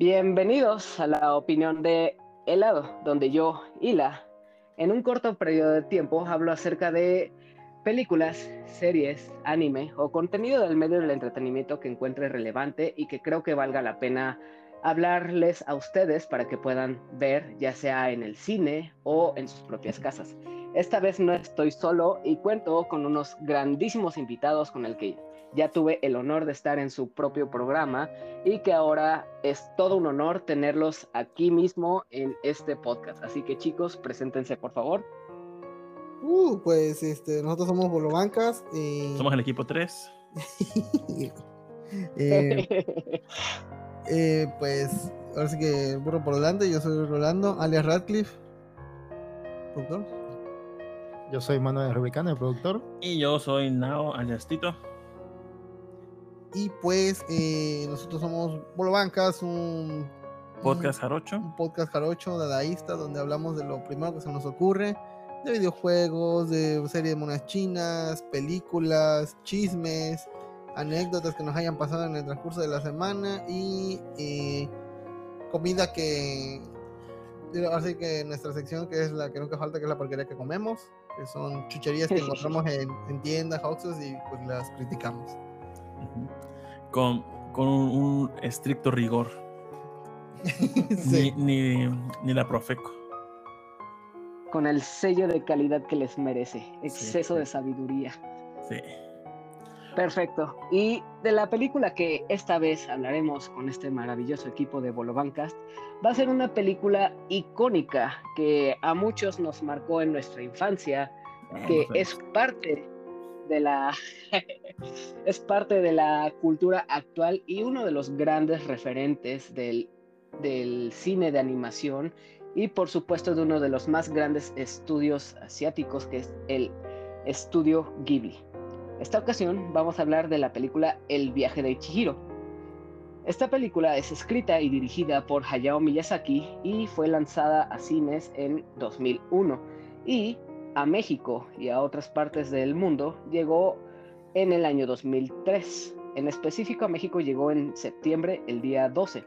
Bienvenidos a la opinión de Helado, donde yo, Hila, en un corto periodo de tiempo hablo acerca de películas, series, anime o contenido del medio del entretenimiento que encuentre relevante y que creo que valga la pena hablarles a ustedes para que puedan ver ya sea en el cine o en sus propias casas. Esta vez no estoy solo y cuento con unos grandísimos invitados con el que ya tuve el honor de estar en su propio programa y que ahora es todo un honor tenerlos aquí mismo en este podcast. Así que chicos, preséntense por favor. Uh, pues este, nosotros somos Bolobancas. Y... Somos el equipo 3. Eh, eh, pues ahora sí que burro por delante, yo soy Rolando, alias Radcliffe. Productor. Yo soy Manuel Rubicano, el productor. Y yo soy Nao, alias Tito. Y pues eh, nosotros somos Bolo Bancas, un podcast jarocho. Un podcast jarocho, dadaísta, donde hablamos de lo primero que se nos ocurre, de videojuegos, de series de monas chinas, películas, chismes, anécdotas que nos hayan pasado en el transcurso de la semana y eh, comida que así que nuestra sección que es la que nunca falta que es la porquería que comemos que son chucherías que encontramos en, en tiendas, houses y pues las criticamos con, un, estricto rigor. ni, la Profeco. Con el sello de calidad que les merece. Exceso de sabiduría. Sí. Perfecto. Y de la película que esta vez hablaremos con este maravilloso equipo de Bolobancast, va a ser una película icónica que a muchos nos marcó en nuestra infancia, que es parte de la es parte de la cultura actual y uno de los grandes referentes del, del cine de animación y por supuesto de uno de los más grandes estudios asiáticos que es el estudio Ghibli. Esta ocasión vamos a hablar de la película El viaje de Chihiro. Esta película es escrita y dirigida por Hayao Miyazaki y fue lanzada a cines en 2001 y a México y a otras partes del mundo llegó en el año 2003. En específico a México llegó en septiembre, el día 12.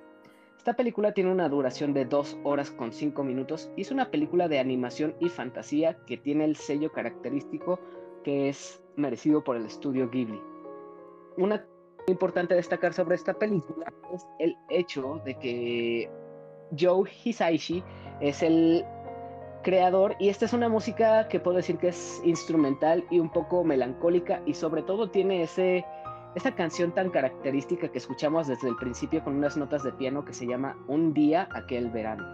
Esta película tiene una duración de 2 horas con 5 minutos y es una película de animación y fantasía que tiene el sello característico que es merecido por el estudio Ghibli. Una importante destacar sobre esta película es el hecho de que Joe Hisaishi es el creador y esta es una música que puedo decir que es instrumental y un poco melancólica y sobre todo tiene ese esa canción tan característica que escuchamos desde el principio con unas notas de piano que se llama Un día aquel verano.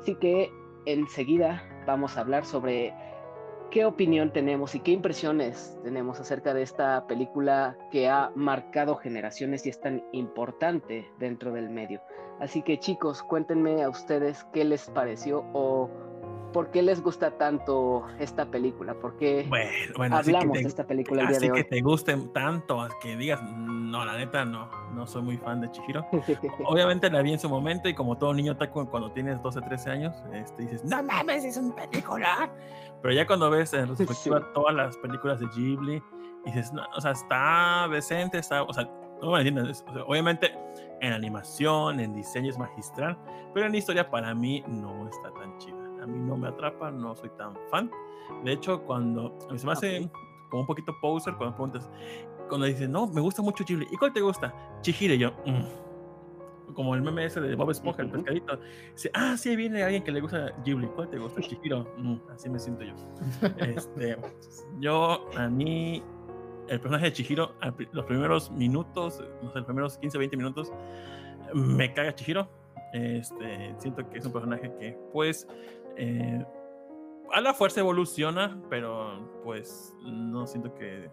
Así que enseguida vamos a hablar sobre qué opinión tenemos y qué impresiones tenemos acerca de esta película que ha marcado generaciones y es tan importante dentro del medio. Así que chicos, cuéntenme a ustedes qué les pareció o por qué les gusta tanto esta película, por qué hablamos de esta película el día de hoy. que te guste tanto, que digas, no, la neta no, no soy muy fan de Chihiro. Obviamente la vi en su momento y como todo niño taco cuando tienes 12, 13 años, este, dices, no mames, es un película. Pero ya cuando ves en retrospectiva todas las películas de Ghibli, dices, no, o sea, está decente, está, o sea, no me entiendes, obviamente en animación, en diseño es magistral, pero en historia para mí no está tan chida a mí no me atrapa, no soy tan fan. De hecho, cuando a mí se me hace como un poquito poser cuando preguntas, cuando dices, no, me gusta mucho Ghibli, ¿y cuál te gusta? Chihiro, yo, mm". como el meme ese de Bob Esponja, el pescadito, dice, ah, sí, viene alguien que le gusta Ghibli, ¿cuál te gusta? Chihiro, mm, así me siento yo. este, yo, a mí, el personaje de Chihiro, los primeros minutos, no sé, los primeros 15, 20 minutos, me caga Chihiro. Este, siento que es un personaje que, pues, eh, a la fuerza evoluciona, pero pues no siento que.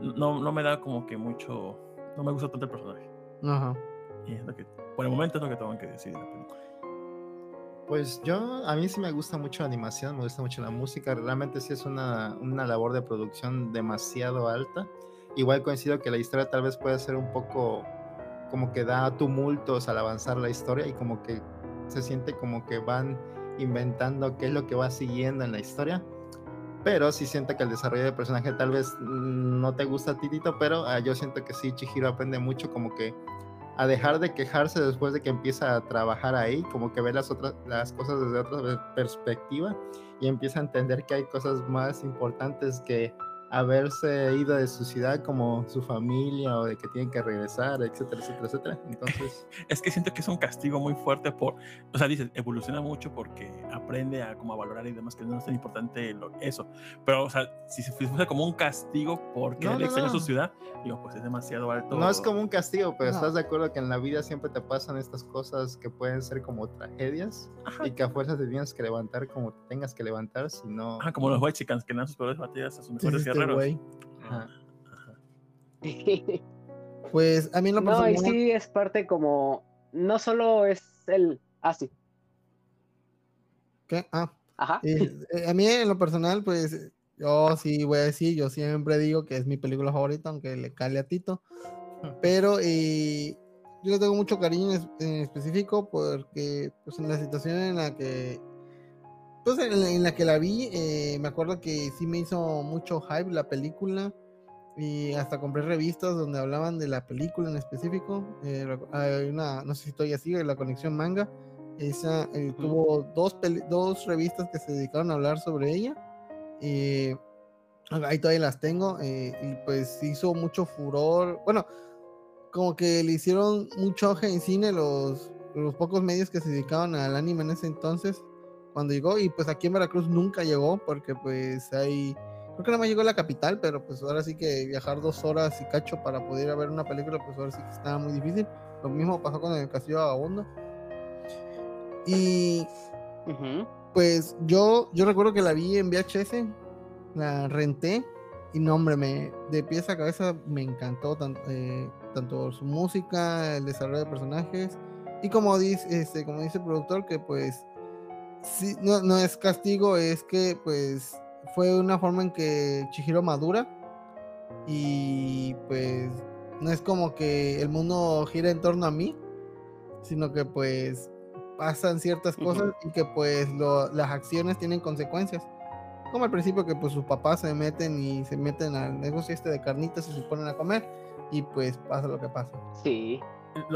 No, no me da como que mucho. No me gusta tanto el personaje. Ajá. Y es lo que. Por el momento es lo que tengo que decir la película. Pues yo, a mí sí me gusta mucho la animación, me gusta mucho la música. Realmente sí es una, una labor de producción demasiado alta. Igual coincido que la historia tal vez puede ser un poco como que da tumultos al avanzar la historia y como que se siente como que van inventando qué es lo que va siguiendo en la historia. Pero sí siento que el desarrollo del personaje tal vez no te gusta titito, pero ah, yo siento que sí, Chihiro aprende mucho como que a dejar de quejarse después de que empieza a trabajar ahí, como que ve las otras las cosas desde otra perspectiva y empieza a entender que hay cosas más importantes que haberse ido de su ciudad como su familia o de que tienen que regresar, etcétera, etcétera, etcétera. Entonces... es que siento que es un castigo muy fuerte por, o sea, dices, evoluciona mucho porque aprende a como a valorar y demás, que no es tan importante lo, eso. Pero, o sea, si se fuese como un castigo porque no, extraña su ciudad, digo, pues es demasiado alto. No es como un castigo, pero estás de acuerdo que en la vida siempre te pasan estas cosas que pueden ser como tragedias y que a fuerza te tienes que levantar como tengas que levantar, si no... Ah, como los white chickens que dan sus peores batallas a sus mejores sí, Pues a mí lo No, y sí es parte como. No solo es el. Ah, sí. ¿Qué? Ah. Ajá. Eh, a mí en lo personal, pues yo sí voy a decir, yo siempre digo que es mi película favorita, aunque le cale a Tito. Pero eh, yo le tengo mucho cariño en, específico porque pues en la situación en la que pues en, la que la vi, eh, me acuerdo que sí me hizo mucho hype la película y hasta compré revistas donde hablaban de la película en específico. Eh, hay una, no sé si todavía sigue, la conexión manga. Esa eh, tuvo dos, dos revistas que se dedicaron a hablar sobre ella. ahí todavía las tengo. y pues hizo mucho furor. Bueno, como que le hicieron mucho auge en cine los, los pocos medios que se dedicaban al anime en ese entonces cuando llegó y pues aquí en Veracruz nunca llegó porque pues hay creo que nada más llegó a la capital pero pues ahora sí que viajar dos horas y cacho para poder ir a ver una película pues ahora sí que estaba muy difícil. Lo mismo pasó con el Castillo Vagabundo y pues yo yo recuerdo que la vi en VHS la renté y no hombre me de pieza a cabeza me encantó tanto, eh, tanto su música el desarrollo de personajes y como dice este como dice el productor que pues sí, no, no es castigo, es que pues fue una forma en que Chihiro madura y pues no es como que el mundo gira en torno a mí, sino que pues pasan ciertas cosas y que pues las acciones tienen consecuencias. Como al principio que pues sus papás se meten y se meten al negocio este de carnitas y se ponen a comer y pues pasa lo que pasa. Sí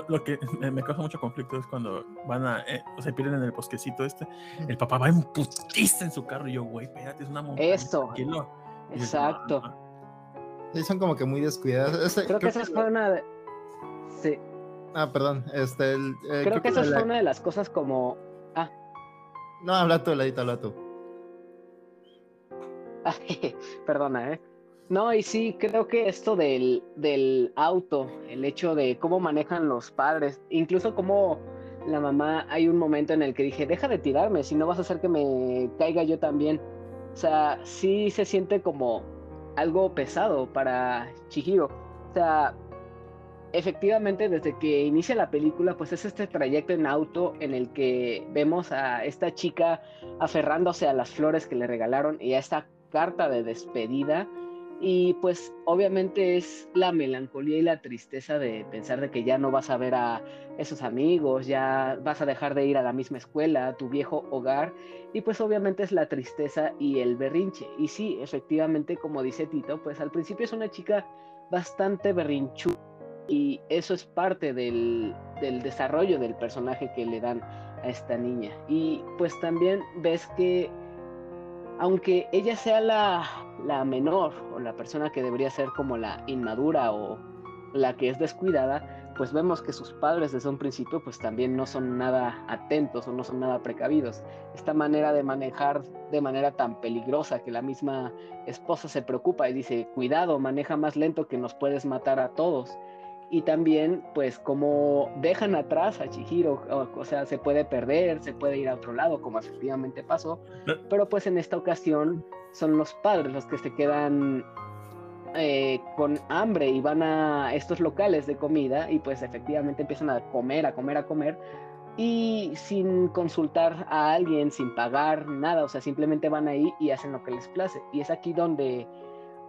lo, que me causa mucho conflicto es cuando van a, eh, o se pierden en el bosquecito este, el papá va en putiza en su carro y yo, güey, espérate, es una montaña. Eso. Exacto. Y son como que muy descuidados. creo, que esa fue una de... Sí. Ah, perdón. Este, el, eh, creo, que esa fue una de las cosas como... Ah. No, habla tú, Ladito, habla tú. Perdona, ¿eh? No, y sí, creo que esto del, del auto, el hecho de cómo manejan los padres, incluso cómo la mamá, hay un momento en el que dije, deja de tirarme, si no vas a hacer que me caiga yo también. O sea, sí se siente como algo pesado para Chihiro. O sea, efectivamente desde que inicia la película, pues es este trayecto en auto en el que vemos a esta chica aferrándose a las flores que le regalaron y a esta carta de despedida y pues obviamente es la melancolía y la tristeza de pensar de que ya no vas a ver a esos amigos, ya vas a dejar de ir a la misma escuela, a tu viejo hogar. Y pues obviamente es la tristeza y el berrinche. Y sí, efectivamente, como dice Tito, pues al principio es una chica bastante berrinchu y eso es parte del, del desarrollo del personaje que le dan a esta niña. Y pues también ves que aunque ella sea la, menor o la persona que debería ser como la inmadura o la que es descuidada, pues vemos que sus padres desde un principio pues también no son nada atentos o no son nada precavidos. Esta manera de manejar de manera tan peligrosa que la misma esposa se preocupa y dice, cuidado, maneja más lento que nos puedes matar a todos y también pues como dejan atrás a Chihiro, o, sea, se puede perder, se puede ir a otro lado, como efectivamente pasó, pero pues en esta ocasión son los padres los que se quedan eh, con hambre y van a estos locales de comida y pues efectivamente empiezan a comer, a comer, a comer y sin consultar a alguien, sin pagar nada, o sea, simplemente van ahí y hacen lo que les place. Y es aquí donde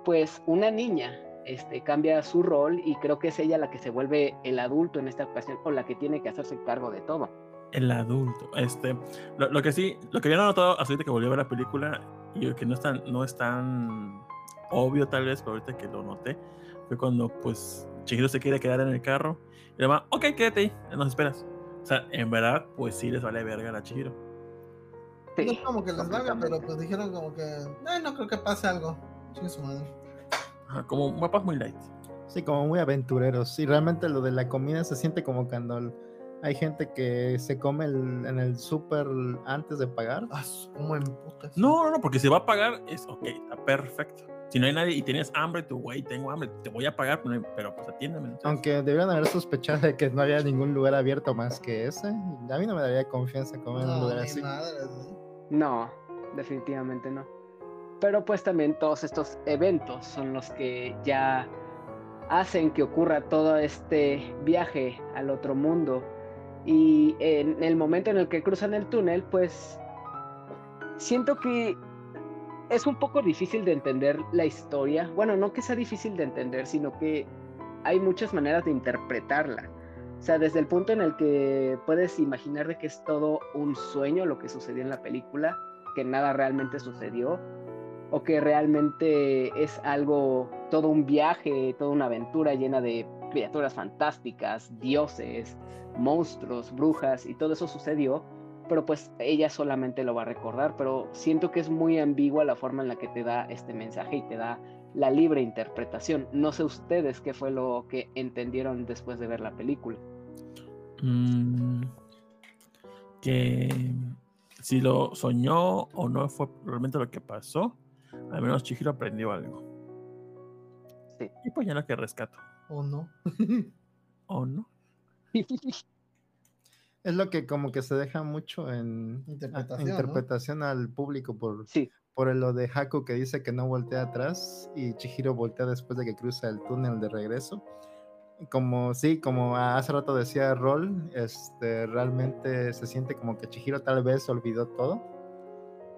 pues una niña este, cambia su rol y creo que es ella la que se vuelve el adulto en esta ocasión o la que tiene que hacerse cargo de todo. El adulto, este, lo, que sí, lo que había notado hasta que volví a ver la película y que no están, no están obvio tal vez, pero ahorita que lo noté, fue cuando pues Chihiro se quiere quedar en el carro y le va, ok, quédate ahí, nos esperas. O sea, en verdad, pues sí les vale verga a Chihiro. no es como que les valga, pero pues dijeron como que, "Eh, no creo que pase algo. Chingue su madre. Ajá, como mapas muy light. Sí, como muy aventureros. Y realmente lo de la comida se siente como cuando el- hay gente que se come el- en el súper antes de pagar. Ah, como en putas. No, no, no, porque si va a pagar, es ok, está perfecto. Si no hay nadie y tienes hambre, tú, güey, tengo hambre, te voy a pagar, pero, pues atiéndeme. entonces. Aunque deberían haber sospechado de que no había ningún lugar abierto más que ese. A mí no me daría confianza comer en un lugar así. No, definitivamente no. Pero pues también todos estos eventos son los que ya hacen que ocurra todo este viaje al otro mundo. Y en el momento en el que cruzan el túnel, pues siento que es un poco difícil de entender la historia. Bueno, no que sea difícil de entender, sino que hay muchas maneras de interpretarla. O sea, desde el punto en el que puedes imaginar de que es todo un sueño lo que sucedió en la película, que nada realmente sucedió, o que realmente es algo, todo un viaje, toda una aventura llena de criaturas fantásticas, dioses, monstruos, brujas, y todo eso sucedió, pero pues ella solamente lo va a recordar, pero siento que es muy ambigua la forma en la que te da este mensaje y te da la libre interpretación. No sé ustedes qué fue lo que entendieron después de ver la película. Mm, que si lo soñó o no fue realmente lo que pasó, al menos Chihiro aprendió algo. Sí. Y pues ya no que rescato. ¿O no? ¿O no? Es lo que como que se deja mucho en a- Interpretación, al público por, Sí, por lo de Haku que dice que no voltea atrás y Chihiro voltea después de que cruza el túnel de regreso. Como sí, como hace rato decía Rol, este realmente se siente como que Chihiro tal vez olvidó todo.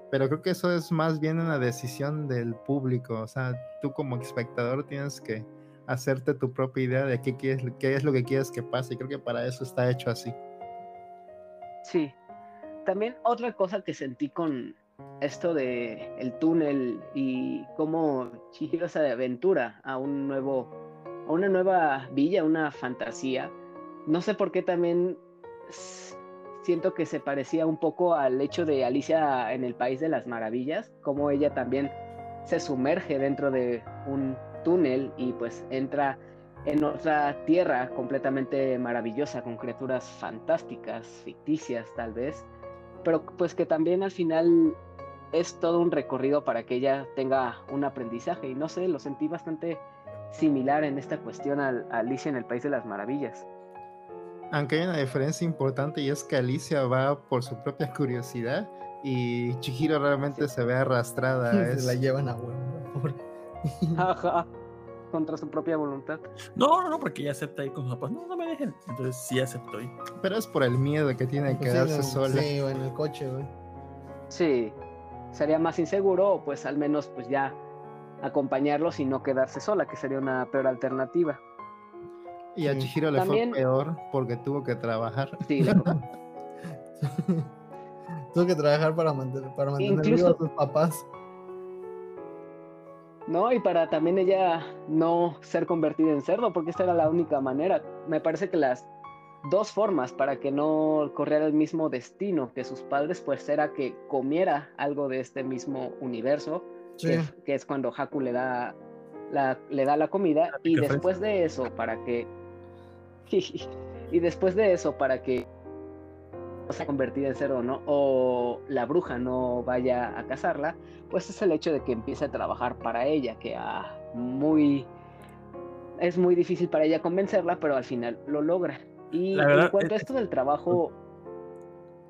Pero creo que eso es más bien una decisión del público. O sea, tú como espectador tienes que hacerte tu propia idea de qué, quieres, qué es lo que quieres que pase. Y creo que para eso está hecho así. sí. También otra cosa que sentí con esto de el túnel y cómo Chihiro se aventura a un nuevo, a una nueva villa, una fantasía. No sé por qué también siento que se parecía un poco al hecho de Alicia en el País de las Maravillas, como ella también se sumerge dentro de un túnel y pues entra en otra tierra completamente maravillosa con criaturas fantásticas, ficticias tal vez, pero pues que también al final es todo un recorrido para que ella tenga un aprendizaje y no sé, lo sentí bastante similar en esta cuestión a Alicia en el País de las Maravillas. Aunque hay una diferencia importante y es que Alicia va por su propia curiosidad y Chihiro realmente Sí. se ve arrastrada Se la llevan a huevo, pobre. Ajá, contra su propia voluntad. No, no, no, porque ella acepta ir con sus papás. No, no me dejen. Entonces sí aceptó ir. Pero es por el miedo que tiene de Pues sí, quedarse sola. Sí, güey, en el coche, güey. Sí, sería más inseguro o pues al menos pues ya acompañarlos y no quedarse sola, que sería una peor alternativa. Y a. Chihiro le También- fue peor porque tuvo que trabajar. Sí, le tocó. Tuvo que trabajar para mantener, para mantener Incluso- a sus papás. ¿no? Y para también ella no ser convertida en cerdo, porque esta era la única manera. Me parece que las dos formas para que no corriera el mismo destino que sus padres, pues era que comiera algo de este mismo universo, Sí. que, es, que es cuando Haku le da la, le da la comida, y después de eso, para que... y después de eso, para que no sea convertida en cerdo, ¿no? O la bruja no vaya a cazarla, pues es el hecho de que empiece a trabajar para ella, que ah, muy es muy difícil para ella convencerla, pero al final lo logra. Y La verdad, en cuanto a es- esto del trabajo,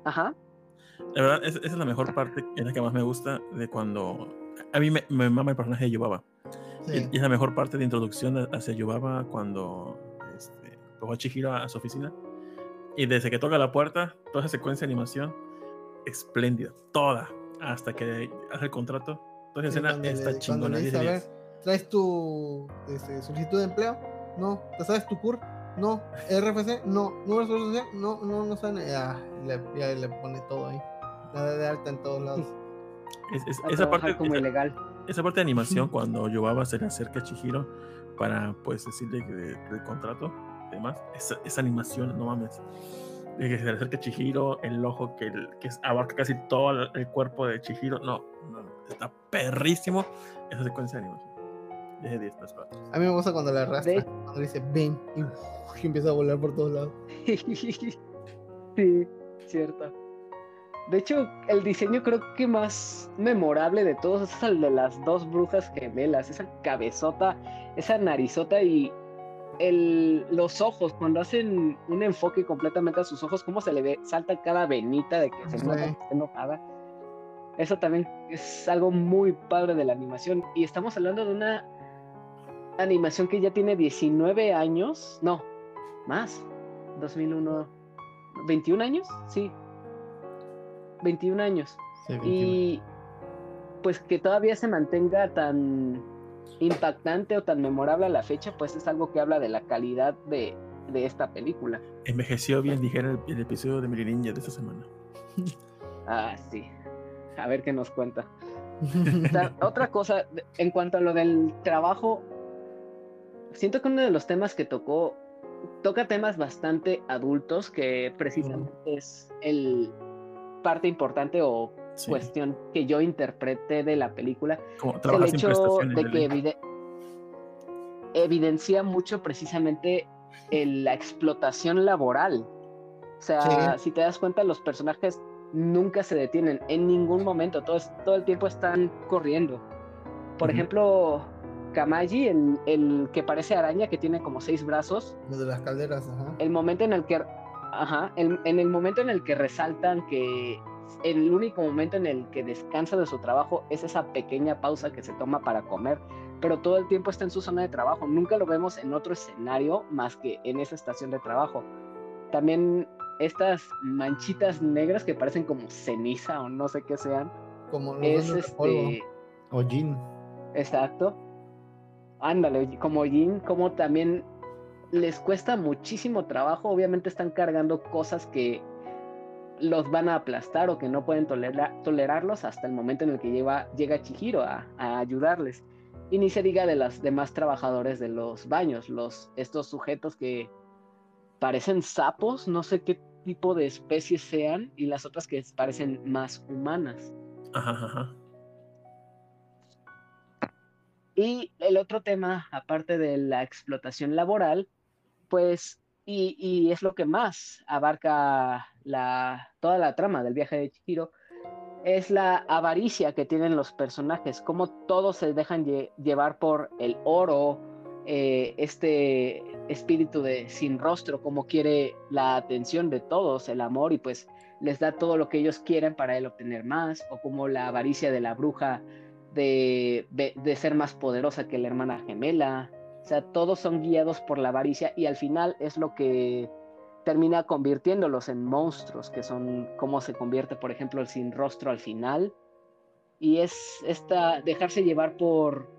ajá, La verdad, es- esa es la mejor parte, es la que más me gusta de cuando... A mí me, me mama el personaje de Yubaba. Y, Sí. y es la mejor parte de introducción hacia Yubaba cuando a Chihiro a, a su oficina. Y desde que toca la puerta, toda esa secuencia de animación, espléndida. Toda. Hasta que hace el contrato. Toda esa Sí, escena cuando está chingona. le 10 dice, de a 10. ver, ¿traes tu este, solicitud de empleo? No. ¿Te sabes tu CUR? No. ¿RFC? No. ¿Número social? No, no, no saben. Ya, le, ya le pone todo ahí. La de alta en todos lados. Es- es- esa parte, como esa, ilegal. esa parte de animación, cuando Yobaba se le acerca a Chihiro para pues decirle del contrato y demás, esa, esa, animación, no mames. De que se le acerca a Chihiro, el ojo que, que abarca casi todo el cuerpo de Chihiro, no, no, está perrísimo esa secuencia de animación. De 10 A mí me gusta cuando la arrastra, cuando dice ven y, y empieza a volar por todos lados. sí, cierto. De hecho, el diseño creo que más memorable de todos es el de las dos brujas gemelas, esa cabezota, esa narizota y el, los ojos, cuando hacen un enfoque completamente a sus ojos, cómo se le ve, salta cada venita de que se nota está enojada. Eso también es algo muy padre de la animación. Y estamos hablando de una animación que ya tiene 19 años, no, más, 2001, 21 años, sí, 21 años. Y pues que todavía se mantenga tan impactante o tan memorable a la fecha, pues es algo que habla de la calidad de, esta película. Envejeció bien, dijera el, episodio de Ninja de esta semana. ah, sí. A ver qué nos cuenta. otra cosa, en cuanto a lo del trabajo, siento que uno de los temas que tocó, toca temas bastante adultos, que precisamente es el, parte importante o cuestión que yo interprete de la película el hecho de que evidencia mucho precisamente la explotación laboral. O sea, si te das cuenta, los personajes nunca se detienen en ningún momento, todo, todo el tiempo están corriendo. Por ejemplo, Kamaji, el, el, que parece araña, que tiene como seis brazos. de las calderas, ajá. El momento en el que Ajá, en, el momento en el que resaltan que el único momento en el que descansa de su trabajo es esa pequeña pausa que se toma para comer, pero todo el tiempo está en su zona de trabajo. Nunca lo vemos en otro escenario más que en esa estación de trabajo. También estas manchitas negras que parecen como ceniza o no sé qué sean. Como es este. Jean. Exacto. Ándale, como jean, como también les cuesta muchísimo trabajo, obviamente están cargando cosas que los van a aplastar o que no pueden tolerarlos hasta el momento en el que llega, llega Chihiro a, ayudarles. Y ni se diga de los demás trabajadores de los baños, los, estos sujetos que parecen sapos, no sé qué tipo de especies sean, y las otras que parecen más humanas. Y el otro tema, aparte de la explotación laboral, pues, y, es lo que más abarca la, toda la trama del viaje de Chihiro, es la avaricia que tienen los personajes, cómo todos se dejan llevar por el oro, eh, este espíritu de sin rostro, cómo quiere la atención de todos, el amor, y pues les da todo lo que ellos quieren para él obtener más, o como la avaricia de la bruja de, de ser más poderosa que la hermana gemela, o sea, todos son guiados por la avaricia y al final es lo que termina convirtiéndolos en monstruos, que son como se convierte, por ejemplo, el sin rostro al final. Y es esta dejarse llevar por,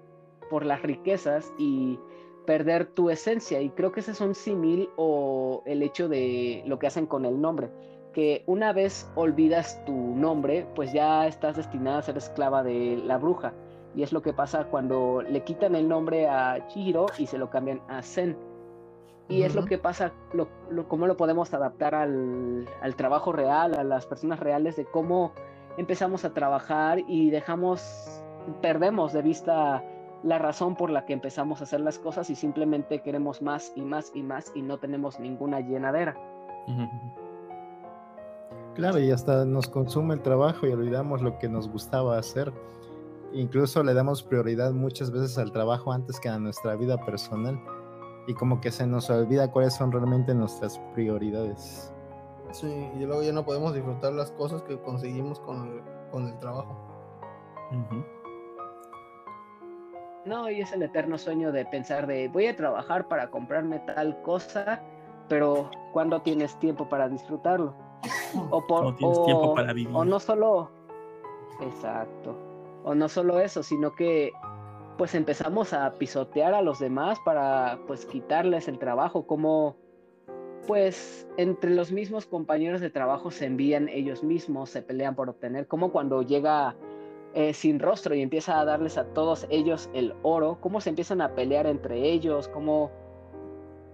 por las riquezas y perder tu esencia. Y creo que ese es un símil o el hecho de lo que hacen con el nombre. Que una vez olvidas tu nombre, pues ya estás destinada a ser esclava de la bruja y es lo que pasa cuando le quitan el nombre a Chihiro y se lo cambian a Zen. Y es lo que pasa, lo, cómo lo podemos adaptar al, al, trabajo real, a las personas reales, de cómo empezamos a trabajar y dejamos, perdemos de vista la razón por la que empezamos a hacer las cosas y simplemente queremos más y más y más y no tenemos ninguna llenadera. Claro, y hasta nos consume el trabajo y olvidamos lo que nos gustaba hacer. Incluso le damos prioridad muchas veces al trabajo antes que a nuestra vida personal y como que se nos olvida cuáles son realmente nuestras prioridades. Sí, y luego ya no podemos disfrutar las cosas que conseguimos con el, trabajo. No, y es el eterno sueño de pensar de voy a trabajar para comprarme tal cosa, pero ¿cuándo tienes tiempo para disfrutarlo? O por, no tienes tiempo para vivir. O no solo... Exacto o no solo eso, sino que pues empezamos a pisotear a los demás para pues quitarles el trabajo, como pues entre los mismos compañeros de trabajo se envían ellos mismos, se pelean por obtener, como cuando llega eh, sin rostro y empieza a darles a todos ellos el oro, cómo se empiezan a pelear entre ellos, cómo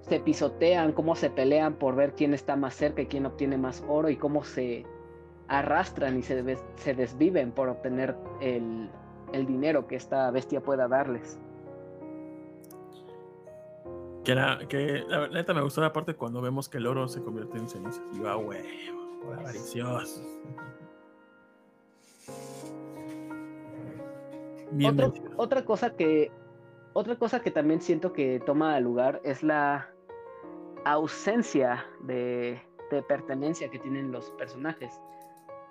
se pisotean, cómo se pelean por ver quién está más cerca y quién obtiene más oro y cómo se arrastran y se, se desviven por obtener el, el dinero que esta bestia pueda darles. Que, la, que la neta me gustó la parte cuando vemos que el oro se convierte en cenizas. Y va, güey, avaricioso. Bien otra cosa que otra cosa que también siento que toma lugar es la ausencia de, de pertenencia que tienen los personajes.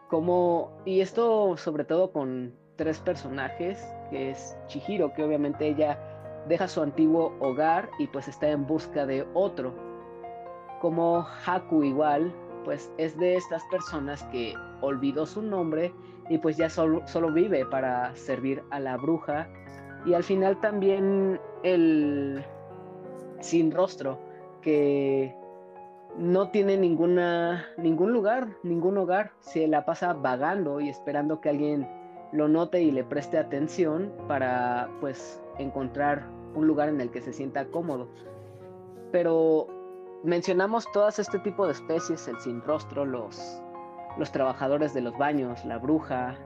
Como, y esto sobre todo con tres personajes, que es Chihiro, que obviamente ella deja su antiguo hogar y pues está en busca de otro. Como Haku igual, pues es de estas personas que olvidó su nombre y pues ya solo, solo vive para servir a la bruja. Y al final también el sin rostro, que no tiene ninguna, ningún lugar, ningún hogar, se la pasa vagando y esperando que alguien lo note y le preste atención para pues encontrar un lugar en el que se sienta cómodo. Pero mencionamos todas este tipo de especies, el sin rostro, los, los trabajadores de los baños, la bruja,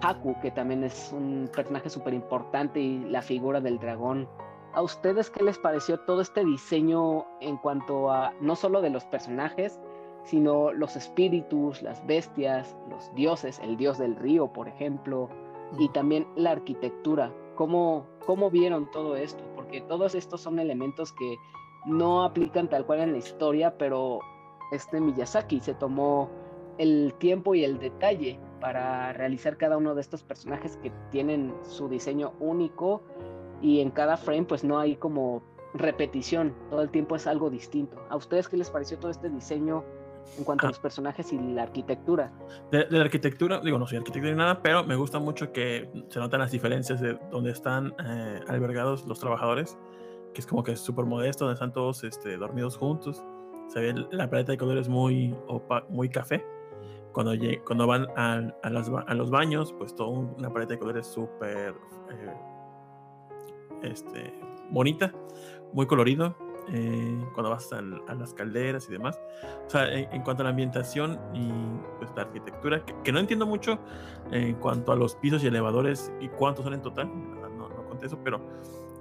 Haku, que también es un personaje súper importante, y la figura del dragón. ¿A ustedes qué les pareció todo este diseño en cuanto a no solo de los personajes, sino los espíritus, las bestias, los dioses, el dios del río, por ejemplo, y también la arquitectura? ¿Cómo, cómo vieron todo esto? Porque todos estos son elementos que no aplican tal cual en la historia, pero este Miyazaki se tomó el tiempo y el detalle para realizar cada uno de estos personajes que tienen su diseño único y en cada frame pues no hay como repetición, todo el tiempo es algo distinto. ¿A ustedes qué les pareció todo este diseño en cuanto a ah. los personajes y la arquitectura? De, la arquitectura, digo, no soy arquitecto ni nada, pero me gusta mucho que se notan las diferencias de donde están eh, albergados los trabajadores, que es como que es súper modesto, donde están todos este, dormidos juntos. Se ve la paleta de colores muy, muy café cuando, cuando van a, a, los baños, pues toda una pared de colores súper eh, este, bonita, muy colorido. Eh, cuando vas a, las calderas y demás. O sea, en, cuanto a la ambientación y pues, la arquitectura, que, no entiendo mucho en cuanto a los pisos y elevadores y cuántos son en total, no, no conté eso, pero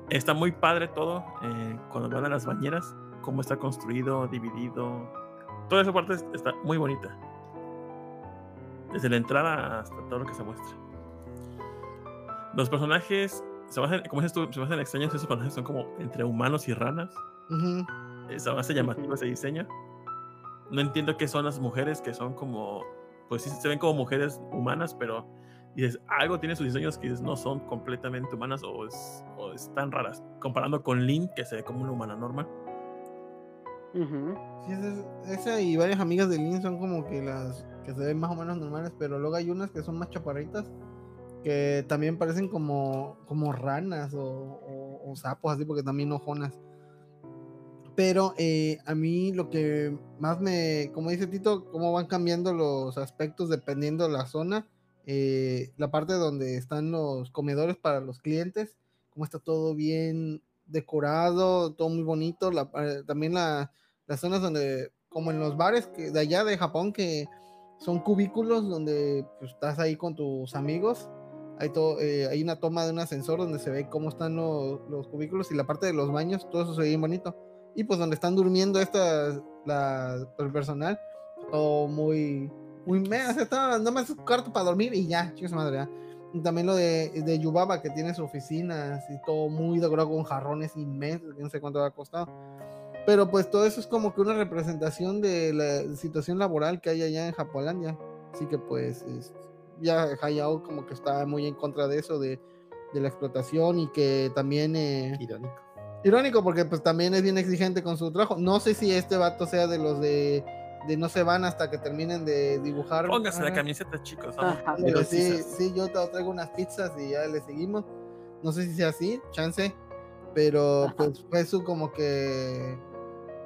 está muy padre todo. Eh, cuando van a las bañeras, cómo está construido, dividido. Toda esa parte está muy bonita. Desde la entrada hasta todo lo que se muestra. Los personajes, se basan, como dices tú, se basan en extraños, esos personajes son como entre humanos y ranas. Esa base llamativa ese diseño. No entiendo qué son las mujeres que son como, pues sí, se ven como mujeres humanas, pero dices, algo tiene sus diseños que no son completamente humanas o, es, o están raras. Comparando con Lynn, que se ve como una humana normal. Sí, esa, y varias amigas de Lynn son como que las que se ven más o menos normales, pero luego hay unas que son más chaparritas que también parecen como, como ranas o, sapos, así, porque también ojonas. Pero eh, a mí lo que más me, como dice Tito, cómo van cambiando los aspectos dependiendo de la zona. Eh, la parte donde están los comedores para los clientes, cómo está todo bien decorado, todo muy bonito. Eh, también la, las zonas donde, como en los bares que, de allá de Japón, que son cubículos donde pues, estás ahí con tus amigos. Hay, todo, eh, hay una toma de un ascensor donde se ve cómo están los, los, cubículos y la parte de los baños, todo eso se ve bien bonito. Y pues donde están durmiendo estas, el personal, todo muy, muy, me, o sea, está, nada más un cuarto para dormir y ya, chicos madre, Y también lo de, de Yubaba, que tiene su oficina, así todo muy decorado con jarrones inmensos, no sé cuánto va a costar. Pero pues todo eso es como que una representación de la situación laboral que hay allá en Japolandia. Así que pues ya Hayao como que está muy en contra de eso, de, la explotación y que también... Eh, irónico. Irónico porque pues también es bien exigente con su trabajo. No sé si este vato sea de los de, no se van hasta que terminen de dibujar. Póngase la camiseta, chicos. sí, sí, yo traigo unas pizzas y ya le seguimos. No sé si sea así, chance. Pero pues fue su como que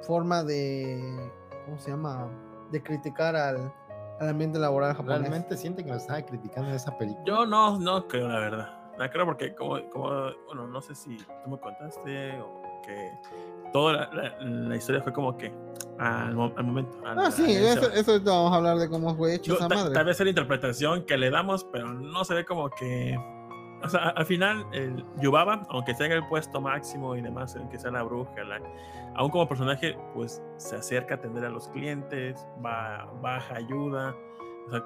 forma de, ¿cómo se llama? De criticar al, al ambiente laboral japonés. ¿Realmente siente que nos estaba criticando en esa película? Yo no, no creo, la verdad. La creo porque, como, como, bueno, no sé si tú me contaste o que toda la, la- la historia fue como que al, al momento. al- Ah, sí, eso, eso vamos a hablar de cómo fue hecho Digo, esa ta- madre. Tal vez es la interpretación que le damos, pero no se ve como que. O sea, al final, el Yubaba, aunque en el puesto máximo y demás, que sea la bruja, la- aún como personaje, pues se acerca a atender a los clientes, va, baja ayuda. O sea,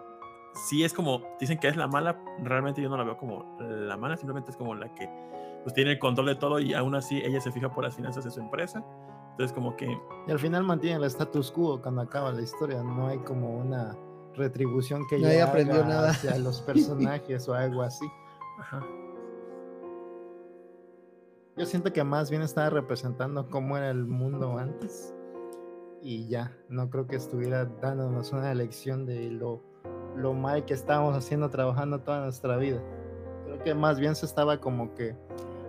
sí es como. Dicen que es la mala, realmente yo no la veo como la mala, simplemente es como la que pues tiene el control de todo y aún así ella se fija por las finanzas de su empresa. Entonces, como que Y al final mantiene el status quo cuando acaba la historia. No hay como una retribución que ella aprendió haga nada. hacia los personajes o algo así. Ajá. Yo siento que más bien estaba representando cómo era el mundo antes. Y ya, no creo que estuviera dándonos una lección de lo, lo mal que estábamos haciendo trabajando toda nuestra vida. Creo que más bien se estaba como que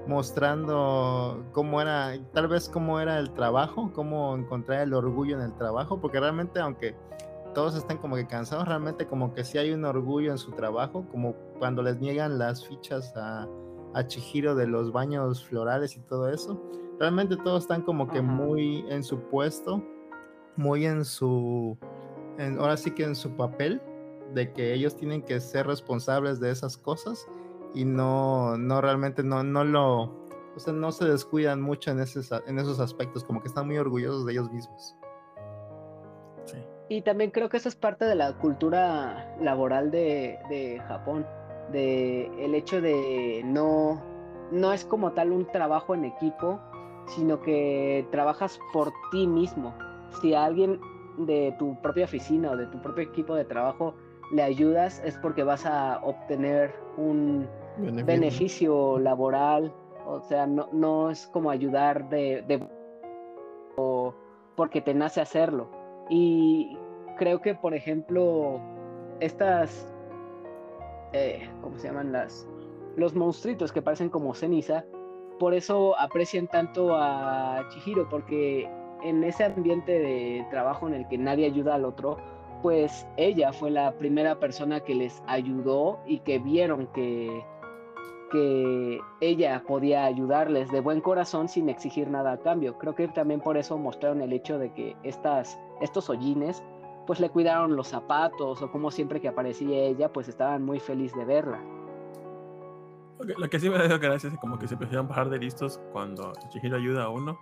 mostrando cómo era, tal vez cómo era el trabajo, cómo encontrar el orgullo en el trabajo, porque realmente aunque todos estén como que cansados, realmente como que sí hay un orgullo en su trabajo, como cuando les niegan las fichas a, a Chihiro de los baños florales y todo eso. Realmente todos están como que muy en su puesto, muy en su, en- ahora sí que en su papel, de que ellos tienen que ser responsables de esas cosas y no, no realmente no, no lo, o sea, no se descuidan mucho en, esos, en esos aspectos, como que están muy orgullosos de ellos mismos. Sí. Y también creo que eso es parte de la cultura laboral de, de Japón, de el hecho de no, no es como tal un trabajo en equipo, sino que trabajas por ti mismo. Si alguien de tu propia oficina o de tu propio equipo de trabajo le ayudas, es porque vas a obtener un Beneficio. beneficio laboral, o sea, no, no es como ayudar de, de- o porque te nace hacerlo. Y creo que, por ejemplo, estas, eh, ¿cómo se llaman las? Los monstruitos que parecen como ceniza, por eso aprecian tanto a Chihiro, porque en ese ambiente de trabajo en el que nadie ayuda al otro, pues ella fue la primera persona que les ayudó y que vieron que, que ella podía ayudarles de buen corazón sin exigir nada a cambio. Creo que también por eso mostraron el hecho de que estas, estos hollines pues le cuidaron los zapatos o como siempre que aparecía ella pues estaban muy felices de verla. Lo que, sí me dio gracia es como que se a bajar de listos cuando Chihiro ayuda a uno.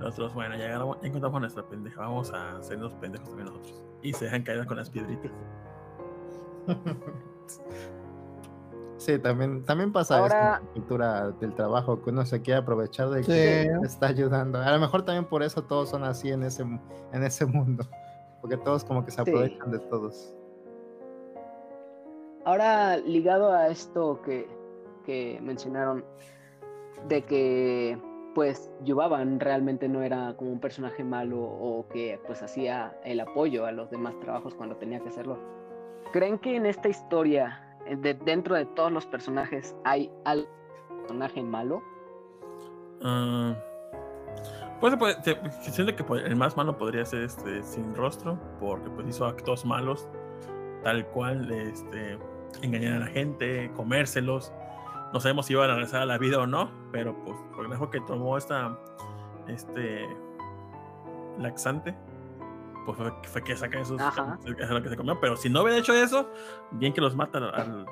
Nosotros, bueno, ya, agarramos- ya encontramos a nuestra pendeja, vamos a hacernos pendejos también nosotros. Y se dejan caer con las piedritas. Sí, también, también pasa Ahora- la cultura del trabajo, que uno se quiere aprovechar de que Sí. está ayudando. A lo mejor también por eso todos son así en ese, en ese mundo, porque todos como que se Sí. aprovechan de todos. Ahora, ligado a esto que, que mencionaron, de que pues Yubaban realmente no era como un personaje malo o que pues hacía el apoyo a los demás trabajos cuando tenía que hacerlo. ¿Creen que en esta historia, eh, de, dentro de todos los personajes, hay algún personaje malo? Ah, pues puede- se- siento que pues, el más malo podría ser este sin rostro, porque pues hizo actos malos, tal cual, este, engañar a la gente, comérselos. No sabemos si iban a regresar a la vida o no, pero pues por el lejos que tomó esta, este, laxante, pues fue, fue que saca esos, es lo que se comió. Pero si no hubiera hecho eso, bien que los matan a los-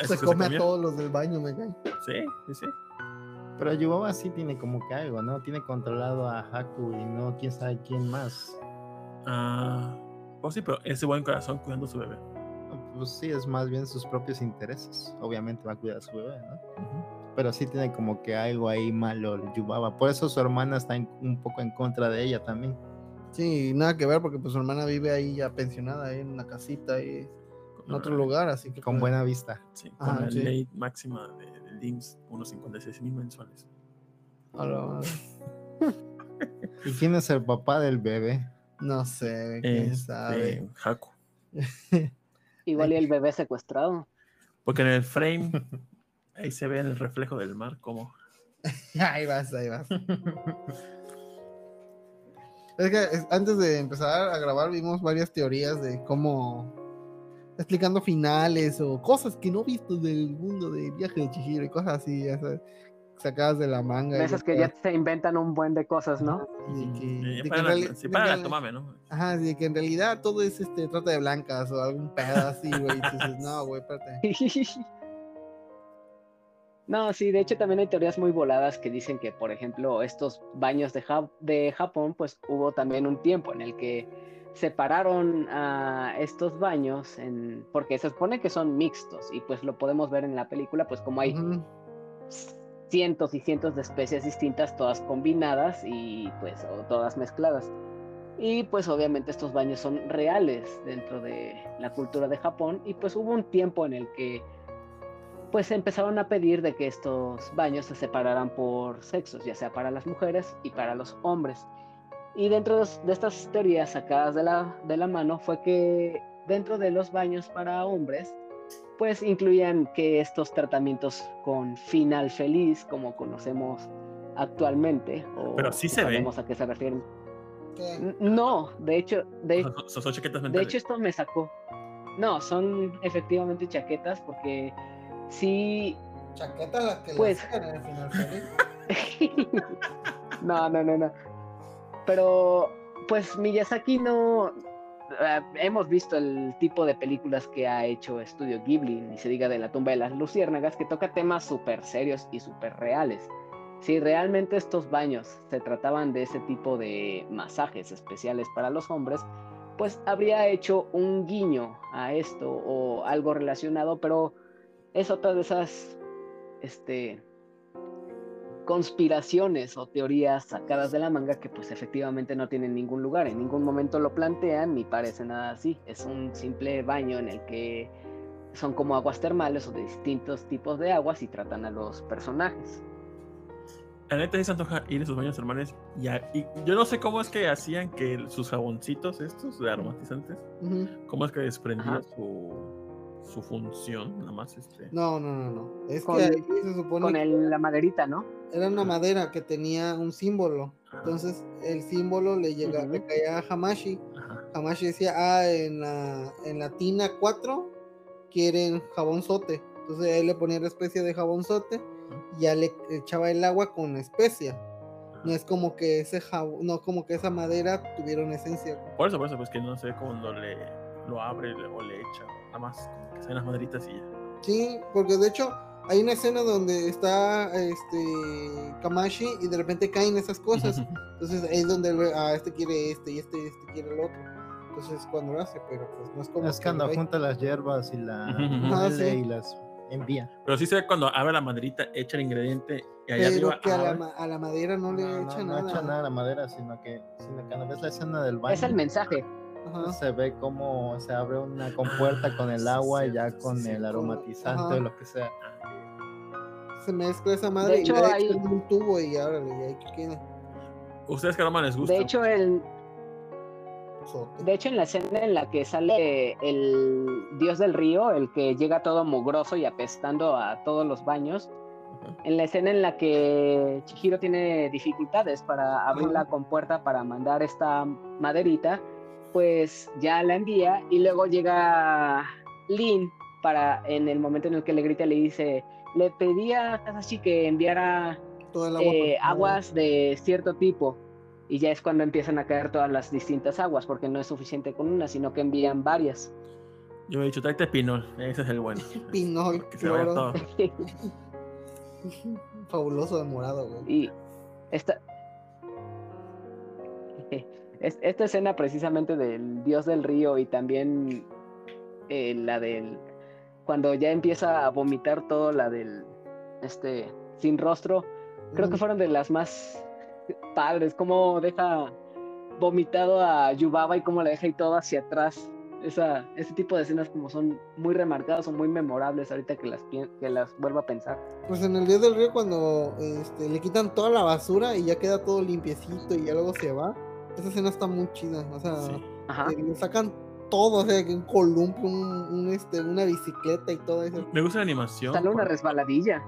a Se come a todos los del baño, me cae. Sí, sí, sí. Pero Yubaba sí tiene como que algo, ¿no? Tiene controlado a Haku y no quién sabe quién más. Ah, pues sí, pero ese buen corazón cuidando a su bebé. Pues sí, es más bien sus propios intereses. Obviamente va a cuidar a su bebé, ¿no? Pero sí tiene como que algo ahí malo el Yubaba. Por eso su hermana está en- un poco en contra de ella también. Sí, nada que ver porque pues su hermana vive ahí ya pensionada, ahí en una casita, ahí en otro lugar, así que Con pues, buena vista. Sí, con Ajá, la sí. ley máxima de, del IMSS, unos 56 mil mensuales. a la- ¿Y quién es el papá del bebé? No sé, quién sabe. Este, Haku. Igual y el bebé secuestrado. Porque en el frame, ahí se ve el reflejo del mar, como. Ahí vas, ahí vas. Es que es- antes de empezar a grabar vimos varias teorías de cómo explicando finales o cosas que no he visto del mundo del viaje de Chihiro y cosas así, ya sabes, sacadas de la manga. Esas que ya se inventan un buen de cosas, ¿no? Y de que- Sí, que para la- que la en- tomame, ¿no? Ajá, de que en realidad todo es este trata de blancas o algún pedo así, güey. y dices, no, güey, espérate. No, sí, de hecho también hay teorías muy voladas que dicen que, por ejemplo, estos baños de, Jap- de Japón, pues hubo también un tiempo en el que separaron a estos baños, en, porque se supone que son mixtos y pues lo podemos ver en la película, pues como hay. Cientos y cientos de especies distintas, todas combinadas y pues o todas mezcladas. Y pues obviamente estos baños son reales dentro de la cultura de Japón y pues hubo un tiempo en el que pues empezaron a pedir de que estos baños se separaran por sexos, ya sea para las mujeres y para los hombres. Y dentro de, de estas teorías sacadas de la, de la mano fue que dentro de los baños para hombres pues incluían que estos tratamientos con final feliz, como conocemos actualmente, o Pero sí ve. sabemos a qué se refieren. No, de hecho, de, Son, son- hecho esto me sacó. No, son efectivamente chaquetas porque sí, Chaquetas las que Pues- le en el final feliz. no, no, no, no. Pero, pues Miyazaki no. Eh, hemos visto el tipo de películas que ha hecho Estudio Ghibli, ni se diga de la tumba de las luciérnagas, que toca temas súper serios y súper reales. Si realmente estos baños se trataban de ese tipo de masajes especiales para los hombres, pues habría hecho un guiño a esto o algo relacionado, pero es otra de esas este, conspiraciones o teorías sacadas de la manga que pues efectivamente no tienen ningún lugar, en ningún momento lo plantean ni parece nada así, es un simple baño en el que son como aguas termales o de distintos tipos de aguas y tratan a los personajes. La neta sí se antoja ir a sus baños termales. Y, a- y yo no sé cómo es que hacían que sus jaboncitos estos de aromatizantes, cómo es que desprendía Ajá. su, su función, nada más este. No, no, no, no. Es Con- que ahí se supone Con que la maderita, ¿no? Era una madera que tenía un símbolo. Entonces el símbolo le llega, Ujú. le caía a Hamashi. Hamashi decía, ah, en la, en la tina 4 quieren jabonzote. Entonces él le ponía la especie de jabonzote y ya le echaba el agua con especia. No es como que ese jabón, no como que esa madera tuviera una esencia. Por eso, por eso, pues que no sé cuando le lo abre o le echa, nada más como que sean las maderitas y ya. Sí, porque de hecho hay una escena donde está este Kamashi y de repente caen esas cosas. Entonces ahí es donde ah, este quiere este y este, este quiere el otro. Entonces cuando lo hace, pero pues no es como Es cuando junta las hierbas y la. Ah, sí. y las envía. Pero sí se ve cuando abre la maderita, echa el ingrediente y allá Pero arriba que a la, abre. ma- a la madera no le No, echa no, nada. no echa nada a la madera, sino que, sino que cuando ves la escena del baño, Es el mensaje. Ajá. se ve como se abre una compuerta con el sí, agua y ya sí, con sí. el aromatizante o lo que sea. Se mezcla esa madre hecho, y le hay- echan un tubo y órale, y ahí que queda. ¿Ustedes qué aroma les gusta? De hecho, el, Sote. De hecho, en la escena en la que sale el dios del río, el que llega todo mugroso y apestando a todos los baños, Ajá. en la escena en la que Chihiro tiene dificultades para abrir la compuerta para mandar esta maderita, pues ya la envía y luego llega Lin para en el momento en el que le grita le dice le pedí a Takashi que enviara Todo el agua. eh, por- aguas de cierto tipo. Y ya es cuando empiezan a caer todas las distintas aguas, porque no es suficiente con una, sino que envían varias. Yo he dicho, tráete pinol, ese es el bueno. Pinol, Que se vaya cloro. todo. Fabuloso de morado, güey. y esta, es- esta escena precisamente del dios del río y también eh, la del cuando ya empieza a vomitar todo la del este sin rostro creo que Ujú. fueron de las más padres como deja vomitado a Yubaba y cómo la deja y todo hacia atrás esa ese tipo de escenas como son muy remarcadas son muy memorables ahorita que las pien- que las vuelvo a pensar Pues en el Dios del Río cuando este, le quitan toda la basura y ya queda todo limpiecito y ya luego se va. Esa escena está muy chida. O sea, Sí. ajá que le sacan todo, o sea, que un columpio, un, un, este, una bicicleta y todo eso. Me gusta la animación. sale una resbaladilla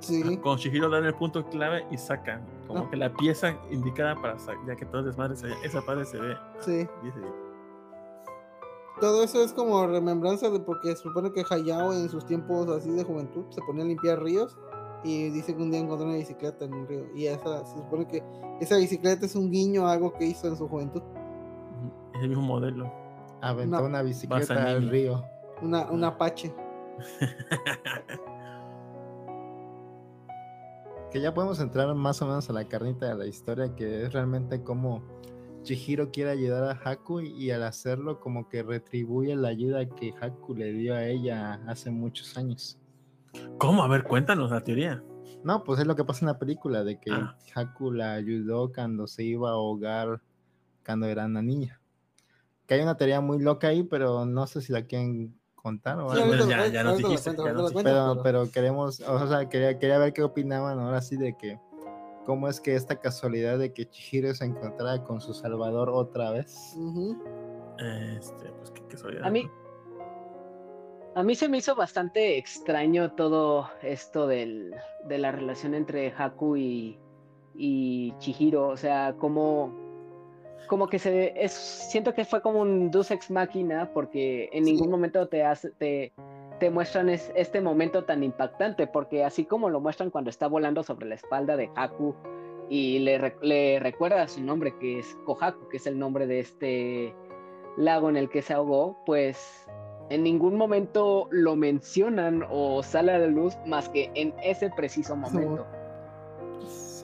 Sí. Con Shihiro dan el punto clave y sacan como Ah. que la pieza indicada para sa- ya que todo es desmadre, se- esa padre se ve. Sí. Dice, todo eso es como remembranza de porque se supone que Hayao en sus tiempos así de juventud se ponía a limpiar ríos y dice que un día encontró una bicicleta en un río y esa se supone que esa bicicleta es un guiño a algo que hizo en su juventud. Es el mismo modelo. Aventó Una- una bicicleta al río. Una, un Apache. Que ya podemos entrar más o menos a la carnita de la historia, que es realmente cómo Chihiro quiere ayudar a Haku y, y al hacerlo como que retribuye la ayuda que Haku le dio a ella hace muchos años. ¿Cómo? A ver, cuéntanos la teoría. No, pues es lo que pasa en la película, de que Ah. Haku la ayudó cuando se iba a ahogar cuando era una niña. Que hay una teoría muy loca ahí, pero no sé si la quieren contar o algo. ya- ya nos dijiste, pero, queremos, o sea, quería, quería ver qué opinaban ahora sí de que cómo es que esta casualidad de que Chihiro se encontrara con su salvador otra vez. Este, pues qué casualidad. A mí, a mí se me hizo bastante extraño todo esto del, de la relación entre Haku y, y Chihiro. O sea, como, como que se es, siento que fue como un Deus ex máquina, porque en ningún momento te hace, te, te muestran es- este momento tan impactante, porque así como lo muestran cuando está volando sobre la espalda de Haku y le, le recuerda su nombre, que es Kohaku, que es el nombre de este lago en el que se ahogó, pues en ningún momento lo mencionan o sale a la luz más que en ese preciso momento. Sí,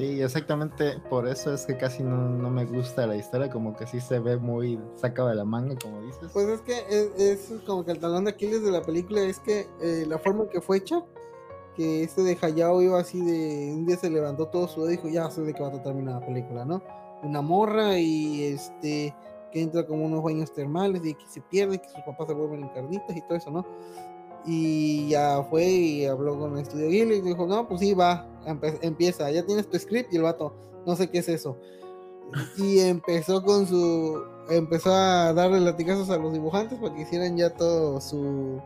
exactamente por eso es que casi no, no me gusta la historia, como que sí se ve muy sacado de la manga, como dices. Pues es que es, es como que el talón de Aquiles de la película es que eh, la forma en que fue hecha, que este de Hayao iba así de un día se levantó todo su y dijo, ya sé de qué va a tratar la película, ¿no? Una morra y este que entra como unos baños termales y que se pierde, que sus papás se vuelven en carnitas y todo eso, ¿no? Y ya fue y habló con el estudio Ghibli y dijo, no, pues sí, va, empieza, ya tienes tu script y el vato, no sé qué es eso. Y empezó con su, empezó a darle latigazos a los dibujantes para que hicieran ya todo su,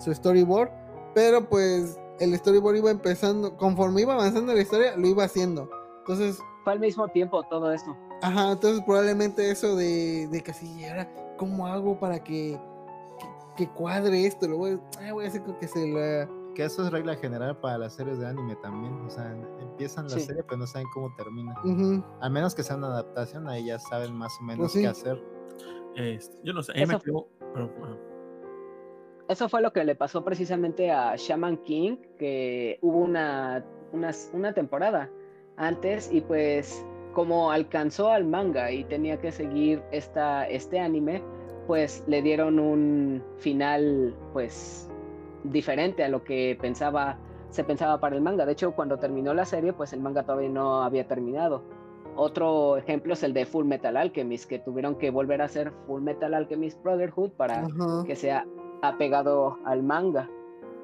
su storyboard, pero pues el storyboard iba empezando, conforme iba avanzando la historia, lo iba haciendo. Entonces, Fue al mismo tiempo todo esto. Ajá, entonces probablemente eso de, de que así, "Y ahora, ¿cómo hago para que, que, cuadre esto? Lo voy, a- ah, voy a hacer con que se la... Que eso es regla general para las series de anime también. O sea, empiezan la Sí. serie pero no saben cómo termina. Ujú, A menos que sea una adaptación, ahí ya saben más o menos Pues sí. qué hacer. Este, yo no sé, a mí me Eso- quedó. pero, ah, Eso fue lo que le pasó precisamente a Shaman King, que hubo una, una, una temporada antes y pues como alcanzó al manga y tenía que seguir esta, este anime, pues le dieron un final pues diferente a lo que pensaba se pensaba para el manga. De hecho, cuando terminó la serie, pues el manga todavía no había terminado. Otro ejemplo es el de Full Metal Alchemist, que tuvieron que volver a hacer Full Metal Alchemist Brotherhood para que sea apegado al manga.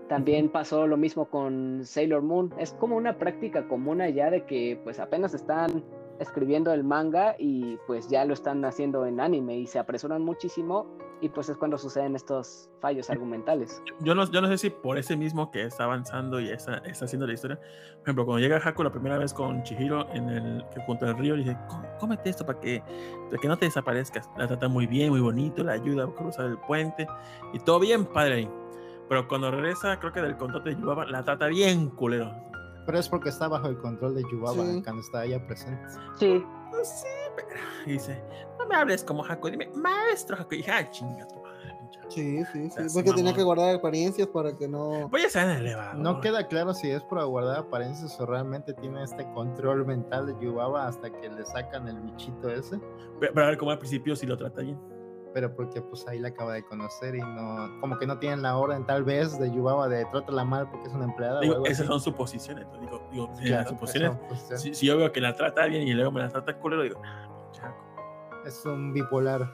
También pasó lo mismo con Sailor Moon. Es como una práctica común allá de que pues apenas están escribiendo el manga y pues ya lo están haciendo en anime y se apresuran muchísimo y pues es cuando suceden estos fallos argumentales. yo, no, yo no sé si por ese mismo que está avanzando y está, está haciendo la historia. Por ejemplo, cuando llega Haku la primera vez con Chihiro en el, que junto al río, le dice: "Có- Cómete esto para que, para que no te desaparezcas. La trata muy bien, muy bonito, la ayuda a cruzar el puente y todo bien, padre. Pero cuando regresa, creo que del control de Yubaba, la trata bien culero. Pero es porque está bajo el control de Yubaba Sí. cuando está ella presente. Sí, Pues sí, pero. Y dice: No me hables como Haku, dime, maestro Haku. Y dije: Ah, chinga tu madre, pinche Haku". Sí, sí, sí. Porque tenía que guardar apariencias para que no... Voy a estar en el elevador. No queda claro si es por guardar apariencias o realmente tiene este control mental de Yubaba hasta que le sacan el bichito ese. Pero pero a ver cómo al principio sí lo trata bien. Pero porque pues ahí la acaba de conocer y no, como que no tienen la orden tal vez de Yubaba de trátala mal porque es una empleada. o Digo, algo esas así. son suposiciones. ¿no? Digo, digo Claro, las suposiciones. Si, si yo veo que la trata bien y luego me la trata culero, digo, ah, Haku". Es un bipolar.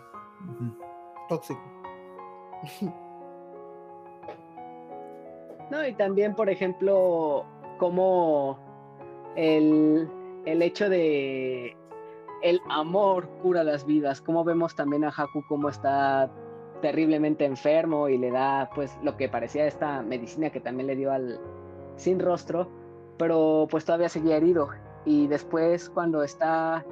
Tóxico. No, y también, por ejemplo, como el, el hecho de el amor cura las vidas, como vemos también a Haku como está terriblemente enfermo y le da pues lo que parecía esta medicina que también le dio al sin rostro, pero pues todavía seguía herido. Y después cuando está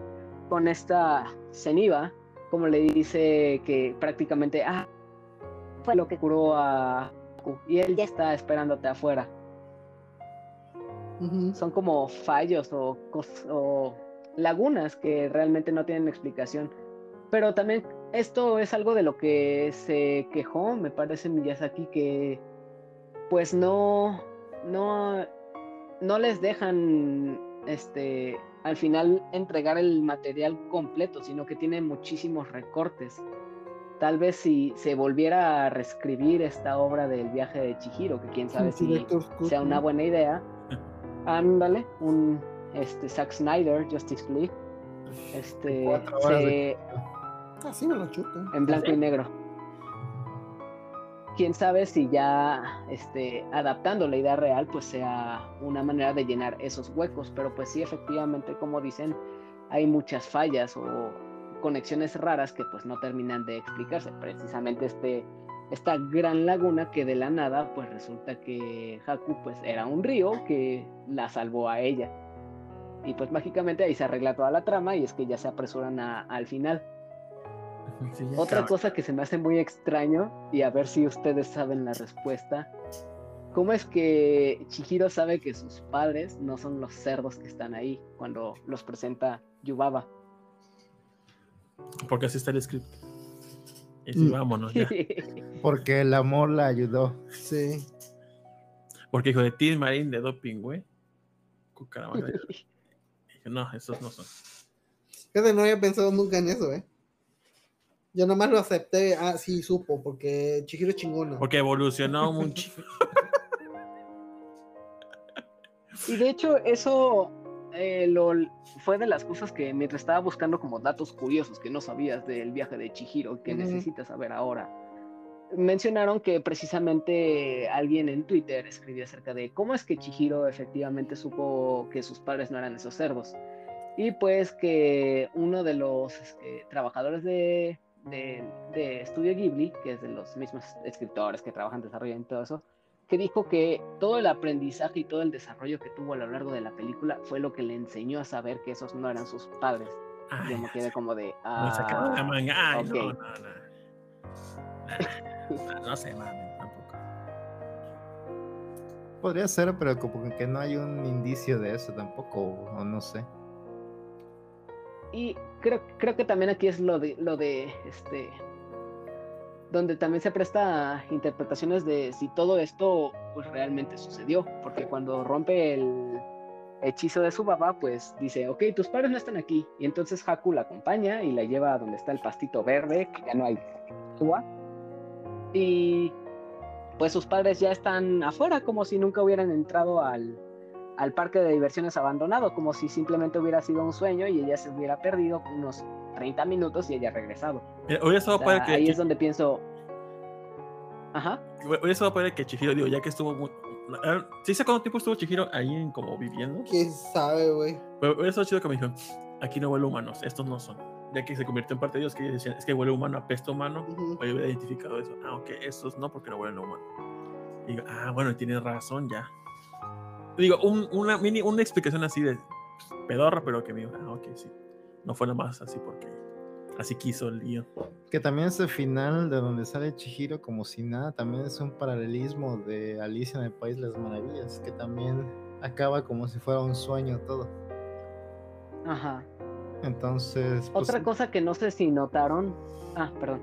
con esta ceniva, como le dice que prácticamente, ah, fue lo que curó a Haku y él ya está esperándote afuera. Son como fallos o, o lagunas que realmente no tienen explicación. Pero también esto es algo de lo que se quejó, me parece Miyazaki, que pues no, no, no les dejan este al final entregar el material completo, sino que tiene muchísimos recortes. Tal vez si se volviera a reescribir esta obra del viaje de Chihiro, que quién sabe si sea una buena idea. Ándale, un este Zack Snyder, Justice League. Este de- se- Así me lo chuto. en blanco y negro. Quién sabe si ya este, adaptando la idea real, pues sea una manera de llenar esos huecos. Pero pues sí, efectivamente, como dicen, hay muchas fallas o conexiones raras que pues no terminan de explicarse. Precisamente este, esta gran laguna que de la nada, pues resulta que Haku pues era un río que la salvó a ella. Y pues mágicamente ahí se arregla toda la trama y es que ya se apresuran a- al final. Sí, Otra cosa que se me hace muy extraño, y a ver si ustedes saben la respuesta, ¿cómo es que Chihiro sabe que sus padres no son los cerdos que están ahí cuando los presenta Yubaba? Porque así está el script. Y sí, Mm. vámonos ya. Porque el amor la ayudó. Sí. Porque hijo de Tim Marín de doping, güey. Cucaramanga. Dije, no, esos no son. Fíjate, no había pensado nunca en eso, ¿eh? Yo nomás lo acepté, ah, sí, supo, porque Chihiro es chingona. Porque evolucionó mucho. Y de hecho, eso eh, lo, fue de las cosas que mientras estaba buscando como datos curiosos que no sabías del viaje de Chihiro, que necesitas saber ahora, mencionaron que precisamente alguien en Twitter escribió acerca de cómo es que Chihiro efectivamente supo que sus padres no eran esos cerdos. Y pues que uno de los este, trabajadores de, de, de Estudio Ghibli, que es de los mismos escritores que trabajan, desarrollan y todo eso, que dijo que todo el aprendizaje y todo el desarrollo que tuvo a lo largo de la película fue lo que le enseñó a saber que esos no eran sus padres. Ay, Yo me quedé como de. Ah, no, no, no. Nah, no sé, mames, tampoco. Podría ser, pero como que no hay un indicio de eso tampoco, o no sé. y creo, creo que también aquí es lo de, lo de este. Donde también se presta a interpretaciones de si todo esto pues realmente sucedió. Porque cuando rompe el hechizo de su papá, pues dice, ok, tus padres no están aquí. Y entonces Haku la acompaña y la lleva a donde está el pastito verde, que ya no hay agua. Y pues sus padres ya están afuera, como si nunca hubieran entrado al, al parque de diversiones abandonado, como si simplemente hubiera sido un sueño y ella se hubiera perdido unos 30 minutos y ella regresado. Mira, O sea, que, ahí es donde pienso, ajá, hubiera estado padre que Chihiro, digo, ya que estuvo. mu- ah, ¿Sí sé cuánto tiempo estuvo Chihiro ahí como viviendo? ¿Quién sabe, güey? Pero hubiera estado chido que me dijeron, aquí no huele humanos, estos no son. Ya que se convirtió en parte de ellos, que ellos decían, es que huele humano, apesta humano. Ujú. Yo hubiera identificado eso. Ah, ok, estos no, porque no huelen a humano. Y digo, ah, bueno, tienes razón ya. Digo, un- una, mini, una explicación así de pues, pedorra, pero que me digo, ah, ok, sí. No fue nada más así porque así quiso el guion. Que también ese final de donde sale Chihiro como si nada, también es un paralelismo de Alicia en el País de las Maravillas, que también acaba como si fuera un sueño todo. ajá. Entonces, pues, Otra cosa que no sé si notaron, ah, perdón.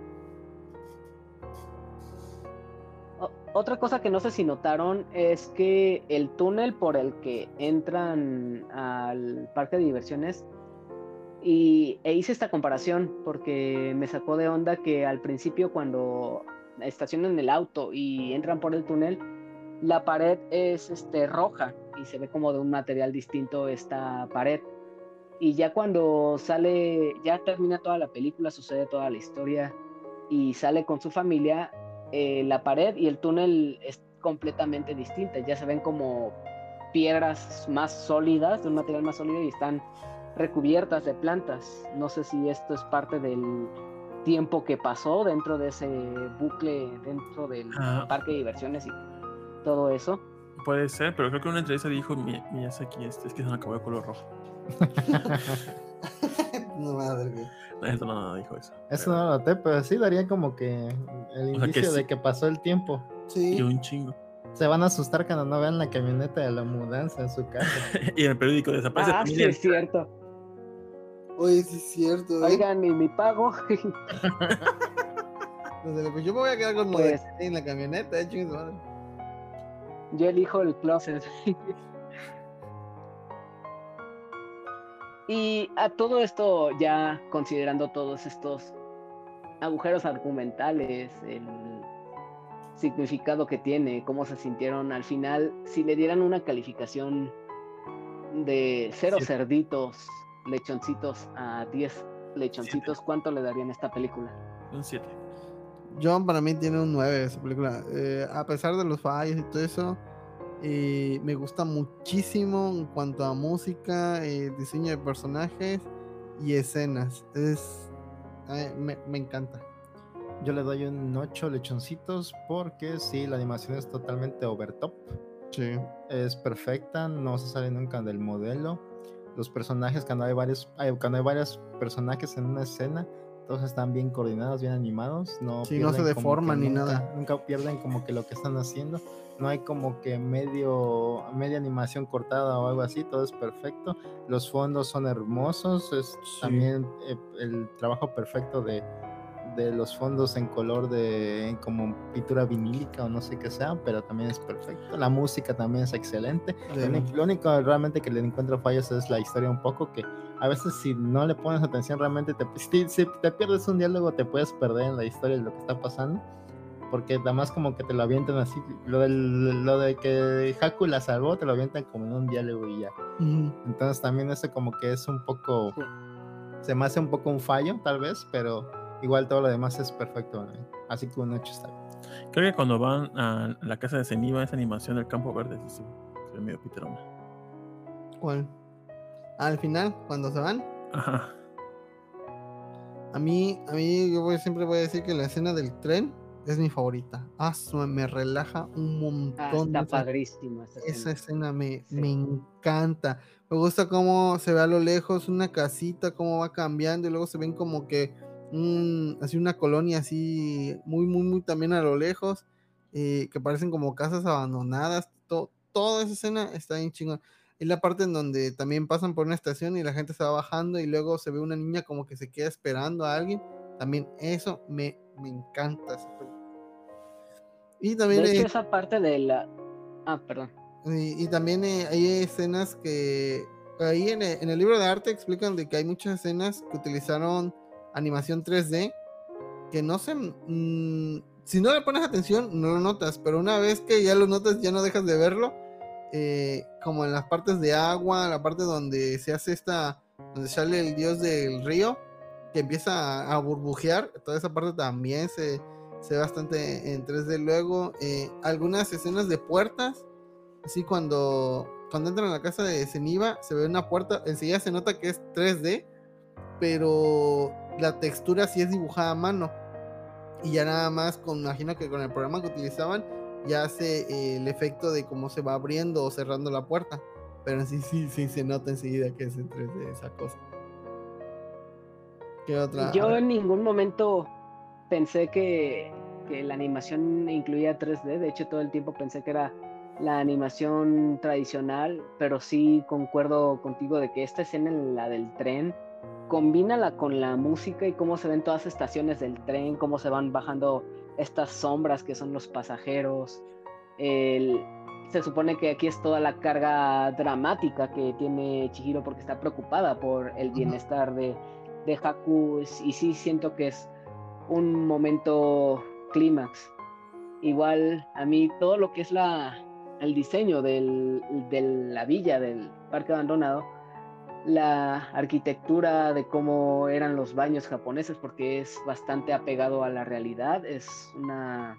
Otra cosa que no sé si notaron es que el túnel por el que entran al parque de diversiones y e hice esta comparación porque me sacó de onda que al principio cuando estacionan el auto y entran por el túnel la pared es este roja y se ve como de un material distinto esta pared y ya cuando sale ya termina toda la película sucede toda la historia y sale con su familia eh, la pared y el túnel es completamente distinta ya se ven como piedras más sólidas de un material más sólido y están recubiertas de plantas. No sé si esto es parte del tiempo que pasó dentro de ese bucle, dentro del Ah. parque de diversiones y todo eso. Puede ser, pero creo que en una entrevista dijo Mi- Miyazaki, este, es que se me acabó el color rojo. No madre. Eso no dijo eso. Eso no lo noté, pero sí daría como que el O sea, que indicio de sí. que pasó el tiempo. Sí. Y un chingo. Se van a asustar cuando no vean la camioneta de la mudanza en su casa. y en el periódico desaparece Ah, sí, es cierto. Oye, sí es cierto, ¿eh? Oigan, y mi pago. Desde lo- Yo me voy a quedar con Pues- en la camioneta, eh. Yo elijo el closet. y a todo esto, ya considerando todos estos agujeros argumentales, el significado que tiene, cómo se sintieron al final, si le dieran una calificación de cero Siete. cerditos, lechoncitos a 10 lechoncitos, ¿cuánto le darían a esta película? Un 7. John para mí tiene un 9 esa película. Eh, a pesar de los fallos y todo eso, eh, me gusta muchísimo en cuanto a música, eh, diseño de personajes y escenas. Es, eh, me, me encanta. Yo le doy un 8 lechoncitos porque sí, la animación es totalmente overtop. Sí. Es perfecta, no se sale nunca del modelo. Los personajes, cuando hay varios, cuando hay varios personajes en una escena, todos están bien coordinados, bien animados. No Sí, no se deforman ni nunca- nada. Nunca pierden como que lo que están haciendo. No hay como que medio, media animación cortada o algo así, todo es perfecto. Los fondos son hermosos, es Sí. también eh, el trabajo perfecto de, de los fondos en color de como pintura vinílica o no sé qué sea, pero también es perfecto. La música también es excelente. Lo único- Lo único realmente que le encuentro fallos es la historia un poco que a veces si no le pones atención realmente te, si, si te pierdes un diálogo te puedes perder en la historia de lo que está pasando porque nada más como que te lo avientan así lo, del, lo de que Haku la salvó te lo avientan como en un diálogo y ya Ujú. entonces también eso como que es un poco Sí. se me hace un poco un fallo tal vez pero igual todo lo demás es perfecto ¿no? así que un 8 está bien Creo que cuando van a la casa de Zeniba, esa animación del campo verde, sí, sí, se ve medio piterona. ¿Cuál? Al final, cuando se van, Ajá. a mí, a mí yo voy- siempre voy a decir que la escena del tren es mi favorita. Ah, me relaja un Ah, montón. está esa- padrísimo esta Esa escena. escena me, Sí. me encanta. Me gusta cómo se ve a lo lejos una casita, cómo va cambiando y luego se ven como que un, así una colonia así muy, muy, muy también a lo lejos, eh, que parecen como casas abandonadas. to- toda esa escena está bien chingón. Es la parte en donde también pasan por una estación y la gente se va bajando y luego se ve una niña como que se queda esperando a alguien. También eso me, me encanta. esa. Y también... De hecho, eh, esa parte de la... Ah, perdón. y, y también eh, hay escenas que ahí en el, en el libro de arte explican de que hay muchas escenas que utilizaron animación 3D que no se mm, si no le pones atención no lo notas pero una vez que ya lo notas ya no dejas de verlo eh, como en las partes de agua la parte donde se hace esta donde sale el dios del río que empieza a, burbujear toda esa parte también se, se ve bastante en 3D luego eh, algunas escenas de puertas así cuando cuando entran a la casa de Zeniba se ve una puerta enseguida se nota que es 3D pero la textura sí es dibujada a mano y ya nada más con imagino que con el programa que utilizaban ya hace eh, el efecto de cómo se va abriendo o cerrando la puerta pero sí sí sí se nota enseguida que es en 3D esa cosa ¿Qué otra? Yo en ningún momento pensé que, que la animación incluía 3D. De hecho, todo el tiempo pensé que era la animación tradicional, pero sí concuerdo contigo de que esta escena, la del tren, combínala con la música y cómo se ven todas las estaciones del tren, cómo se van bajando estas sombras que son los pasajeros. El- se supone que aquí es toda la carga dramática que tiene Chihiro porque está preocupada por el bienestar de, de Haku y sí siento que es un momento clímax. Igual a mí todo lo que es la el diseño del, de la villa del parque abandonado, la arquitectura de cómo eran los baños japoneses, porque es bastante apegado a la realidad, es una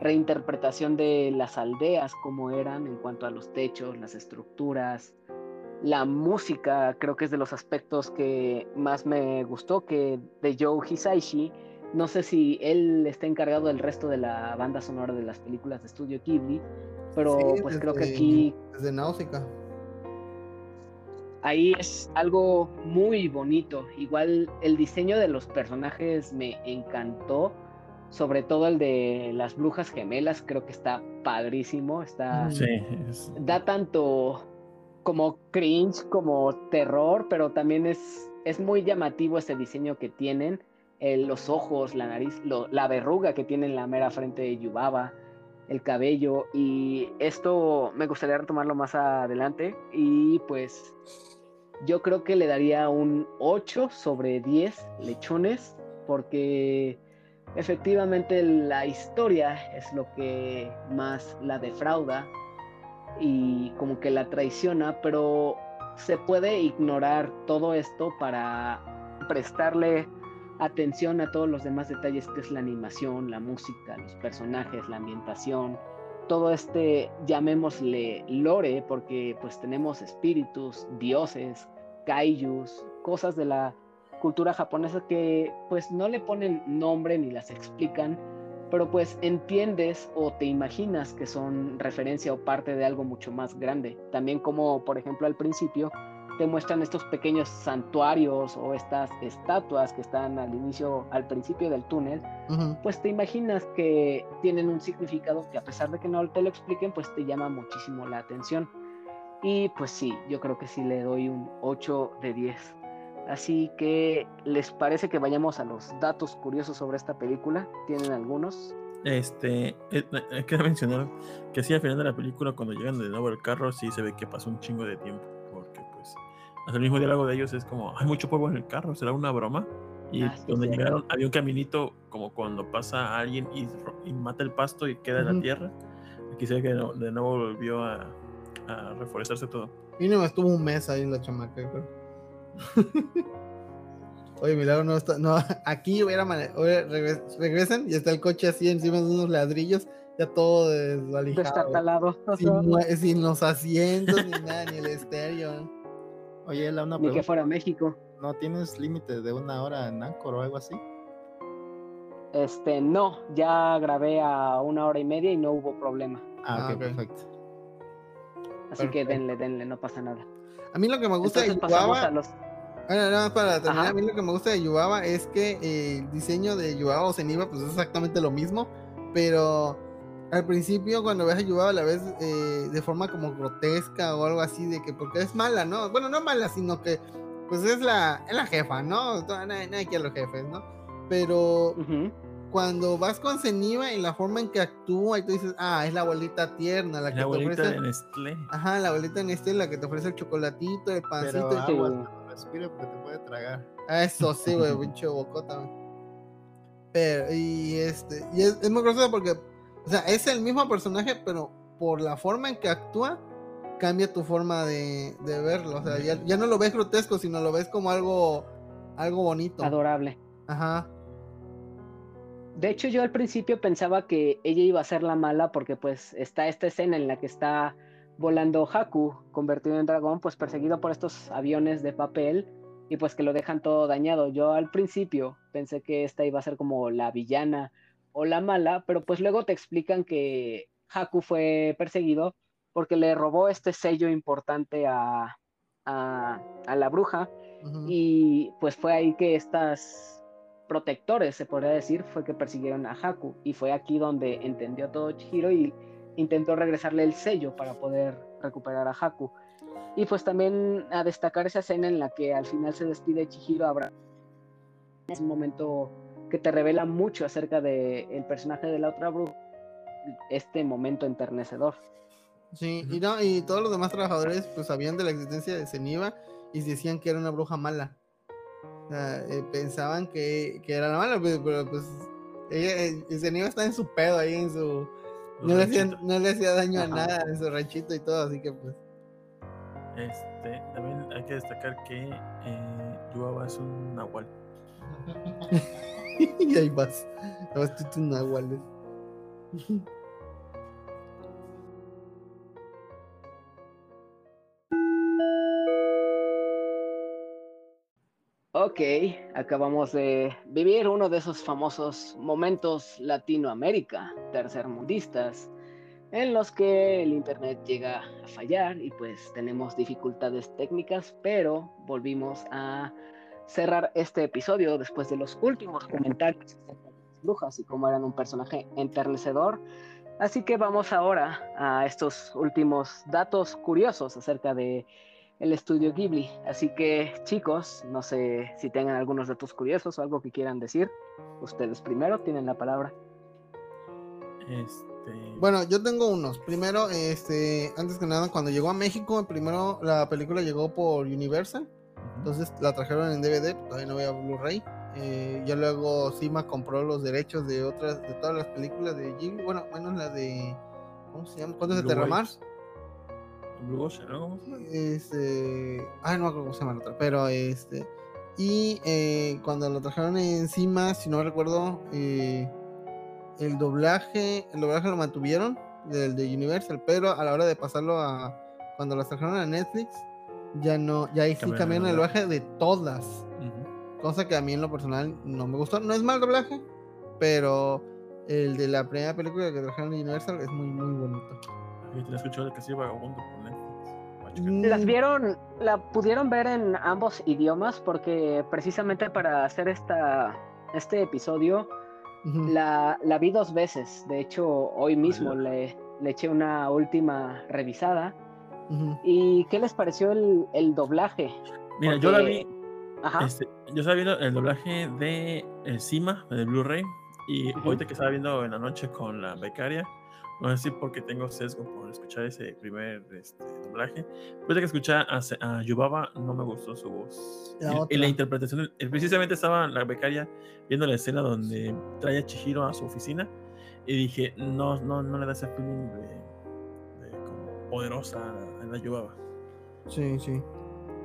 reinterpretación de las aldeas como eran en cuanto a los techos, las estructuras, la música creo que es de los aspectos que más me gustó, que de Joe Hisaishi, no sé si él está encargado del resto de la banda sonora de las películas de estudio Ghibli, pero Sí, pues creo que aquí desde Náusica ahí es algo muy bonito. Igual el diseño de los personajes me encantó, sobre todo el de las brujas gemelas, creo que está padrísimo, está Sí, es- da tanto como cringe como terror, pero también es, es muy llamativo ese diseño que tienen, eh, los ojos, la nariz, lo- la verruga que tiene en la mera frente de Yubaba, el cabello, y esto me gustaría retomarlo más adelante, y pues yo creo que le daría un 8 sobre 10 lechones, porque efectivamente la historia es lo que más la defrauda y como que la traiciona, pero se puede ignorar todo esto para prestarle atención a todos los demás detalles que es la animación, la música, los personajes, la ambientación, todo este, llamémosle lore, porque pues tenemos espíritus, dioses, kaijus, cosas de la cultura japonesa que pues no le ponen nombre ni las explican, pero pues entiendes o te imaginas que son referencia o parte de algo mucho más grande. También como por ejemplo al principio te muestran estos pequeños santuarios o estas estatuas que están al inicio, al principio del túnel, pues te imaginas que tienen un significado que a pesar de que no te lo expliquen, pues te llama muchísimo la atención. Y pues sí, yo creo que sí le doy un 8 de 10. Así que, ¿les parece que vayamos a los datos curiosos sobre esta película? ¿Tienen algunos? Este, eh, eh, hay que mencionar que sí, al final de la película, cuando llegan de nuevo al carro, sí se ve que pasó un chingo de tiempo. El mismo diálogo de ellos es como: hay mucho polvo en el carro, ¿será una broma? Y Ah, sí, donde llegaron, había un caminito como cuando pasa alguien y, y mata el pasto y queda en la tierra. Aquí se ve que no- de nuevo volvió a, a reforestarse todo. Mínimo estuvo un mes ahí la chamaca, creo. Oye, Milagro no está. No, aquí hubiera. regres- regresan y está el coche así encima de unos ladrillos, ya todo desvalijado. Destartalado. Sin, sin los asientos ni nada, ni el estéreo. Oye, Ela, una Ni que fuera México. ¿No tienes límite de una hora en Anchor o algo así? Este, no, ya grabé a una hora y media y no hubo problema. Ah, Ah, ok, ok. perfecto. Así que denle, denle, no pasa nada. A mí lo que me gusta Entonces de Yubaba. los... Bueno, nada más para terminar, Ajá. a mí lo que me gusta de Yubaba es que eh, el diseño de Yubaba o Zeniba pues es exactamente lo mismo, pero al principio cuando ves a Yubaba la ves eh, de forma como grotesca o algo así, de que porque es mala, ¿no? Bueno, no mala, sino que pues es la, es la jefa, ¿no? Nadie, nadie quiere a los jefes, ¿no? Pero Ujú. cuando vas con Zeniba y la forma en que actúa y tú dices, ah, es la abuelita tierna, la que La te abuelita ofrece... de Nestlé. Ajá, la abuelita en este, la que te ofrece el chocolatito, el pancito. Pero y sí. aguas, no respire porque te puede tragar. Ah, Eso sí, güey, pinche bocota. Pero, y este, y es, es muy gracioso porque, o sea, es el mismo personaje, pero por la forma en que actúa, cambia tu forma de, de verlo. O sea, ya, ya no lo ves grotesco, sino lo ves como algo, algo bonito. Adorable. Ajá. De hecho, yo al principio pensaba que ella iba a ser la mala porque pues está esta escena en la que está volando Haku, convertido en dragón, pues perseguido por estos aviones de papel y pues que lo dejan todo dañado. Yo al principio pensé que esta iba a ser como la villana o la mala, pero pues luego te explican que Haku fue perseguido porque le robó este sello importante a, a, a la bruja y pues fue ahí que estas protectores, se podría decir, fue que persiguieron a Haku. Y fue aquí donde entendió todo Chihiro y intentó regresarle el sello para poder recuperar a Haku. Y pues también a destacar esa escena en la que al final se despide Chihiro Abra. Es un momento que te revela mucho acerca del personaje de la otra bruja. Este momento enternecedor. Sí, y no, y todos los demás trabajadores pues sabían de la existencia de Zeniba y decían que era una bruja mala. O sea, eh, pensaban que, que era la mala, pero, pero, pues ella, eh, Zeniba está en su pedo ahí en su no le, hacía, no le hacía daño Ajá. a nada en su ranchito y todo, así que pues Este, también hay que destacar que eh, Yuaba es un nahual. y ahí vas. Vas tú, tú, nahuales. Ok, acabamos de vivir uno de esos famosos momentos Latinoamérica, tercermundistas, en los que el internet llega a fallar y pues tenemos dificultades técnicas, pero volvimos a cerrar este episodio después de los últimos comentarios acerca de las brujas y cómo eran un personaje enternecedor. Así que vamos ahora a estos últimos datos curiosos acerca de el estudio Ghibli. Así que chicos, no sé si tengan algunos datos curiosos o algo que quieran decir. Ustedes primero tienen la palabra. Este, Bueno, yo tengo unos. Primero, este, antes que nada, cuando llegó a México, primero la película llegó por Universal. Entonces la trajeron en DVD, todavía no había Blu-ray. Eh, ya luego Cima compró los derechos de otras, de todas las películas de Ghibli. Bueno, menos la de. ¿Cómo se llama? ¿Cuántos de Blue Terramar? Waves. Blue Ocean, ¿no? Este. Ah, no me acuerdo cómo se llama la otra. Pero este. Y eh, cuando lo trajeron encima, si no recuerdo, eh, el doblaje. El doblaje lo mantuvieron del de Universal, pero a la hora de pasarlo a. Cuando las trajeron a Netflix, ya no. Ya ahí sí Cambiaron el cambiaron el doblaje. de todas. Ujú. Cosa que a mí en lo personal no me gustó. No es mal doblaje, pero el de la primera película que trajeron de Universal es muy, muy bonito. Yo te escuchado de que sí vagabundo por Netflix. Checar. ¿Las Mm, vieron, la pudieron ver en ambos idiomas? Porque precisamente para hacer esta, este episodio ujú. la, la vi dos veces. De hecho, hoy mismo le, le eché una última revisada. Ujú. ¿Y qué les pareció el, el doblaje? Mira, yo la Porque- vi. Ajá. Este, yo estaba viendo el doblaje de el Cima, de Blu-ray, y Ujú. ahorita que estaba viendo en la noche con la becaria, no sé si porque tengo sesgo por escuchar ese primer este, doblaje, ahorita que escuché a, a Yubaba no me gustó su voz. La y, y la interpretación, eh, precisamente estaba la becaria viendo la escena donde trae a Chihiro a su oficina y dije, no, no, no le da ese feeling de, poderosa a la Yubaba. Sí, sí.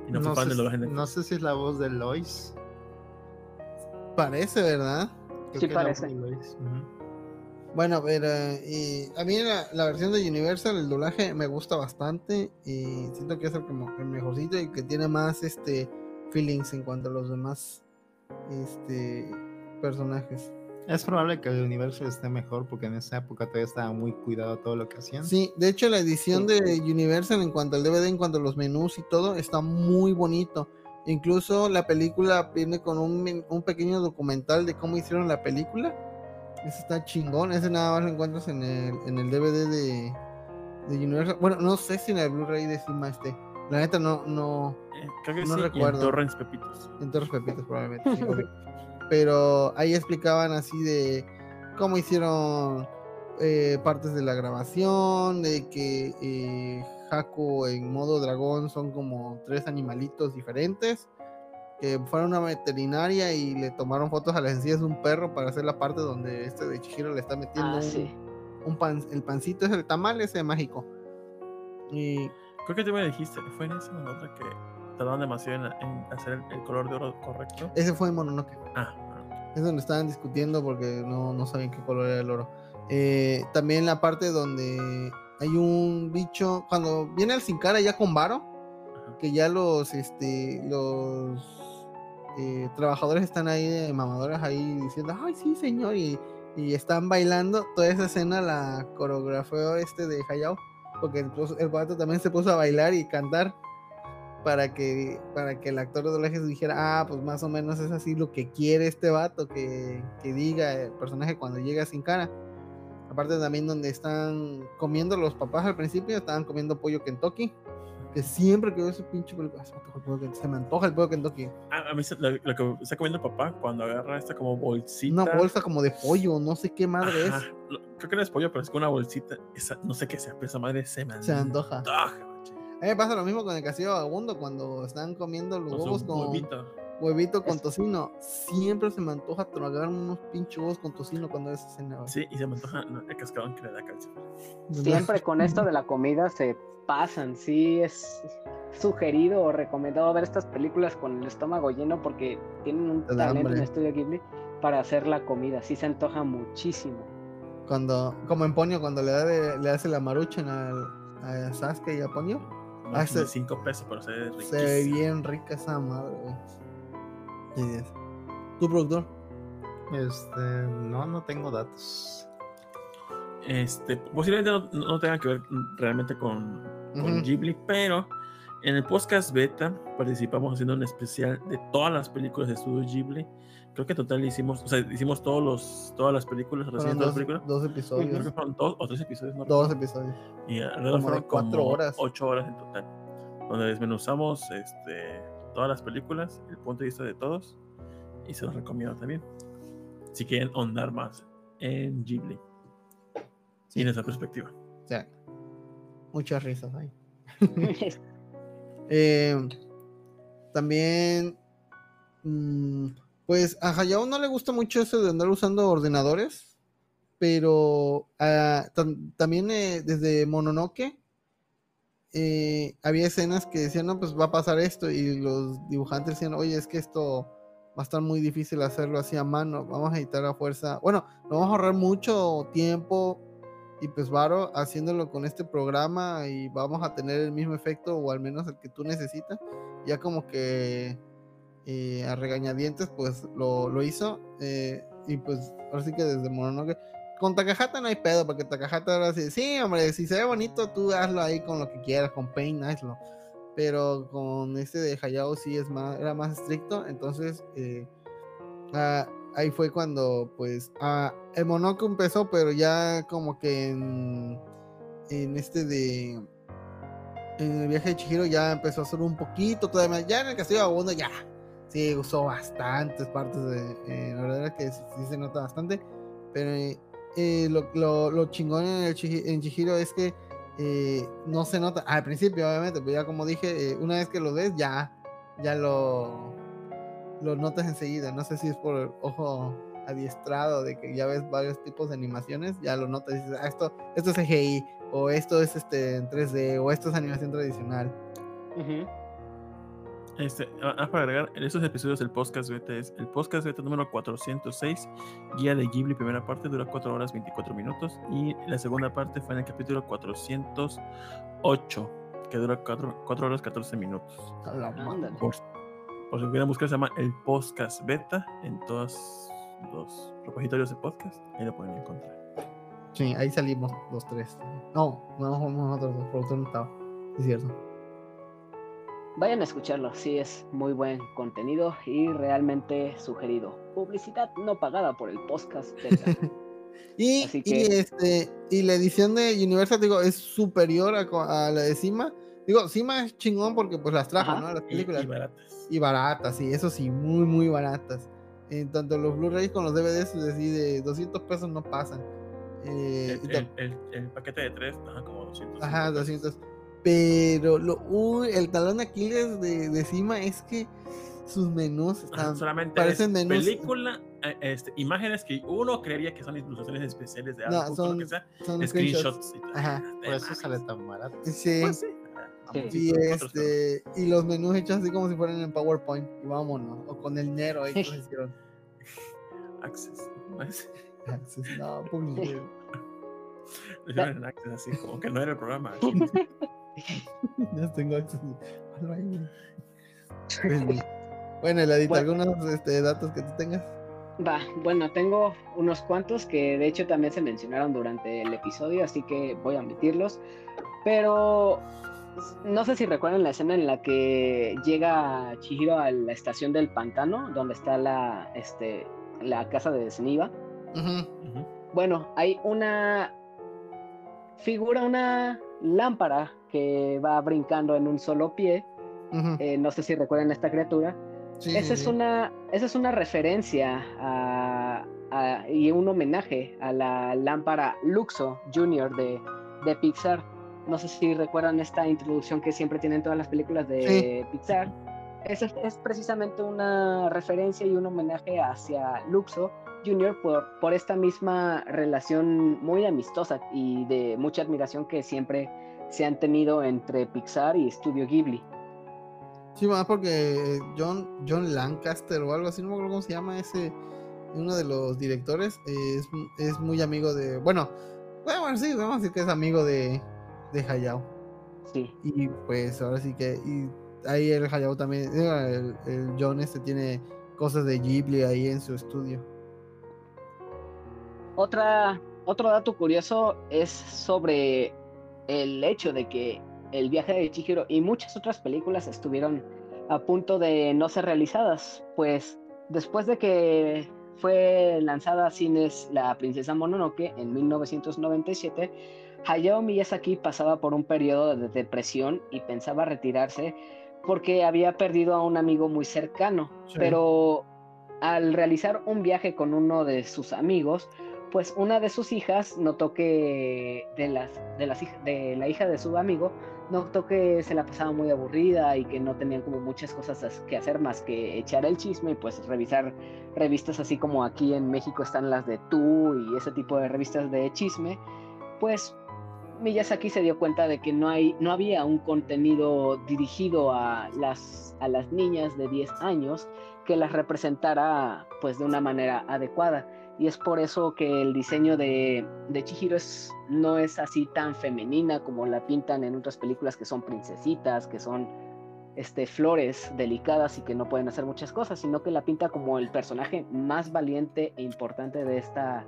Y no, fan sé, si- no sé si es la voz de Lois. Parece, ¿verdad? Creo Sí que es la voz parece. de. Bueno, pero y a mí la, la versión de Universal, el doblaje me gusta bastante y siento que es el, como el mejorcito y que tiene más este feelings en cuanto a los demás este personajes. Es probable que el universo esté mejor porque en esa época todavía estaba muy cuidado todo lo que hacían. Sí, de hecho la edición Sí. de Universal en cuanto al DVD, en cuanto a los menús y todo, está muy bonito. Incluso la película viene con un, men- un pequeño documental de cómo hicieron la película. Ese está chingón, ese nada más lo encuentras en el, en el DVD de, de Universal. Bueno, no sé si en el Blu-ray de Cima esté. La neta no, no, Eh, creo que no sí, y recuerdo. en Torrents Pepitos. en los pepitos probablemente. Pero ahí explicaban así de cómo hicieron eh, partes de la grabación, de que eh, Haku en modo dragón son como tres animalitos diferentes, que fueron a una veterinaria y le tomaron fotos a las encías de un perro para hacer la parte donde este de Chihiro le está metiendo Ah, un, sí. un pan, el pancito es el tamal ese mágico. Y Creo que tú me dijiste, fue en esa otra que tardaron demasiado en, en hacer el, el color de oro correcto. ese fue en Mononoke. Ah, Es donde estaban discutiendo porque no, no sabían qué color era el oro. Eh, también la parte donde hay un bicho, cuando viene el sin cara ya con varo, ajá. que ya los, este, los eh, trabajadores están ahí de mamadores ahí diciendo, ay sí señor, y, y están bailando, toda esa escena la coreografió este de Hayao, porque el, el vato también se puso a bailar y cantar para que, para que el actor de doblaje dijera, ah, pues más o menos es así lo que quiere este vato que, que diga el personaje cuando llega sin cara. Aparte también donde están comiendo los papás al principio, estaban comiendo pollo Kentucky. Que siempre que veo ese pinche "Ah, se me antoja el pollo Kentucky", se me antoja el pollo Kentucky. Ah, a mí se- lo, lo que está comiendo el papá cuando agarra esta como bolsita. Una bolsa como de pollo, no sé qué madre Ajá, es. creo que no es pollo, pero es que una bolsita. Esa, no sé qué sea, pero esa madre se me Se antoja. A mí me pasa lo mismo con el castillo vagabundo cuando están comiendo los huevos con huevito. huevito con tocino. Siempre se me antoja tragar unos pinches huevos con tocino cuando es cena. güey. Sí, y se me antoja no, el cascarón que le da calcio. Siempre con esto de la comida se pasan, sí es sugerido o recomendado ver estas películas con el estómago lleno porque tienen un talento en hambre. Estudio Ghibli para hacer la comida, sí se antoja muchísimo. Cuando, como en Ponyo, cuando le, da de- le hace la maruchan al, a Sasuke y a Ponyo, No Ah, 5 pesos, pero se ve se bien rica esa madre, güey. ¿Tu productor? Este, no, no tengo datos. Este, posiblemente no, no tenga que ver realmente con, con. Ghibli, pero en el podcast beta participamos haciendo un especial de todas las películas de estudio Ghibli. Creo que en total hicimos, o sea, hicimos todos los, todas las películas, las dos, películas. dos Creo episodios. que fueron dos o tres episodios, no Dos recuerdo. episodios. Y alrededor Como de fueron cuatro como horas. ocho horas en total. Donde desmenuzamos este, todas las películas, el punto de vista de todos. Y se los recomiendo también. Si quieren ahondar más en Ghibli. Sí. Y en esa perspectiva. O sea, muchas risas ahí. Eh, también, mm, pues a Hayao no le gusta mucho eso de andar usando ordenadores, pero ah, tam- también eh, desde Mononoke eh, había escenas que decían, no, pues va a pasar esto, y los dibujantes decían, oye, es que esto va a estar muy difícil hacerlo así a mano, vamos a editar a fuerza. Bueno, nos vamos a ahorrar mucho tiempo y pues varo haciéndolo con este programa y vamos a tener el mismo efecto o al menos el que tú necesitas. Ya como que eh, a regañadientes pues lo, lo hizo eh, y pues ahora sí que desde Mononoke con Takahata no hay pedo porque Takahata ahora sí, sí hombre, si se ve bonito tú hazlo ahí con lo que quieras, con Paint hazlo. Pero con este de Hayao sí es más, era más estricto, entonces eh, ah, ahí fue cuando pues ah, el Monoco empezó, pero ya como que en, este de en el viaje de Chihiro ya empezó a hacer un poquito todavía. Ya en el Castillo Vagabundo ya sí usó bastantes partes de eh, la verdad es que sí, se nota bastante, pero eh, eh, lo, lo, lo chingón en, el Chihiro es que eh, no se nota al principio obviamente, pero ya como dije, una vez que lo ves ya ya lo lo notas enseguida. No sé si es por el ojo adiestrado de que ya ves varios tipos de animaciones, ya lo notas y dices, ah, esto, esto es CGI, o esto es este en 3D, o esto es animación tradicional. Ujú. Este, ah, para agregar, en estos episodios del podcast beta es el podcast beta número 406, guía de Ghibli, primera parte, dura 4 horas 24 minutos. Y la segunda parte fue en el capítulo 408, que dura 4, horas 14 minutos. A la madre. Ándale. Por, por si quieren buscar, se llama el podcast beta en todos los repositorios de podcast. Ahí lo pueden encontrar. Sí, ahí salimos los tres. No, no fuimos nosotros, el productor no estaba. Es cierto. Vayan a escucharlo, sí es muy buen contenido y realmente sugerido. Publicidad no pagada por el podcast. beta. Y, y, este y la edición de Universal digo es superior a la de Cima. Digo, Cima es chingón porque pues las trajo, Ajá. ¿no? Las Y, películas. y baratas. Y baratas, sí, eso sí, muy, muy baratas. En tanto los Blu-rays con los DVDs, así de 200 pesos no pasan. Eh, El, el- el- el paquete de 3, ajá, como 200. ajá, 200. Pero lo, uy, el talón de Aquiles de, de Cima es que sus menús Ajá, están. solamente parecen es menús- película, eh, este, imágenes que uno creería que son ilustraciones especiales de No, algo, son lo que sea, son screenshots. screenshots. y tal. Ajá. Por eso sale tan barato. Sí. Pues sí. Sí. Y, Nosotros, este, y los menús hechos así como si fueran en PowerPoint. Y vámonos. O con el Nero ahí que hicieron. Access. pues, Access, No, publicidad. lo hicieron en Access, así como que no era el programa. ya tengo Access. Bueno, Bueno, Eladita, Bueno. algunos este, datos que tú tengas. Va, bueno, tengo unos cuantos que de hecho también se mencionaron durante el episodio, así que voy a omitirlos. Pero no sé si recuerdan la escena en la que llega Chihiro a la estación del pantano, donde está la, este, la casa de. Ujú. Bueno, hay una figura, una lámpara que va brincando en un solo pie. Eh, no sé si recuerdan esta criatura. Sí, Esa sí, es sí. una, esa es una referencia a- a- y un homenaje a la lámpara Luxo Junior de, de Pixar. No sé si recuerdan esta introducción que siempre tienen todas las películas de Pixar. Es, es precisamente una referencia y un homenaje hacia Luxo Junior por, por esta misma relación muy amistosa y de mucha admiración que siempre se han tenido entre Pixar y Studio Ghibli. Sí, más porque John, John Lancaster o algo así, no me acuerdo cómo se llama ese, uno de los directores, es, es muy amigo de, bueno, bueno, bueno, sí, vamos a decir que es amigo de, de Hayao. Sí. Y pues ahora sí que, y ahí el Hayao también, el, el John este tiene cosas de Ghibli ahí en su estudio. Otra otro dato curioso es sobre el hecho de que el viaje de Chihiro y muchas otras películas estuvieron a punto de no ser realizadas, pues después de que fue lanzada a cines La Princesa Mononoke en 1997, Hayao Miyazaki pasaba por un periodo de depresión y pensaba retirarse porque había perdido a un amigo muy cercano, pero al realizar un viaje con uno de sus amigos, pues una de sus hijas notó que de las de las de la hija de su amigo notó que se la pasaba muy aburrida y que no tenían como muchas cosas que hacer más que echar el chisme y pues revisar revistas así como aquí en México están las de Tú y ese tipo de revistas de chisme, pues Miyazaki se dio cuenta de que no, hay, no había un contenido dirigido a las, a las niñas de 10 años que las representara pues de una manera adecuada. Y es por eso que el diseño de, de Chihiro no es así tan femenina como la pintan en otras películas que son princesitas, que son este, flores delicadas y que no pueden hacer muchas cosas, sino que la pinta como el personaje más valiente e importante de esta,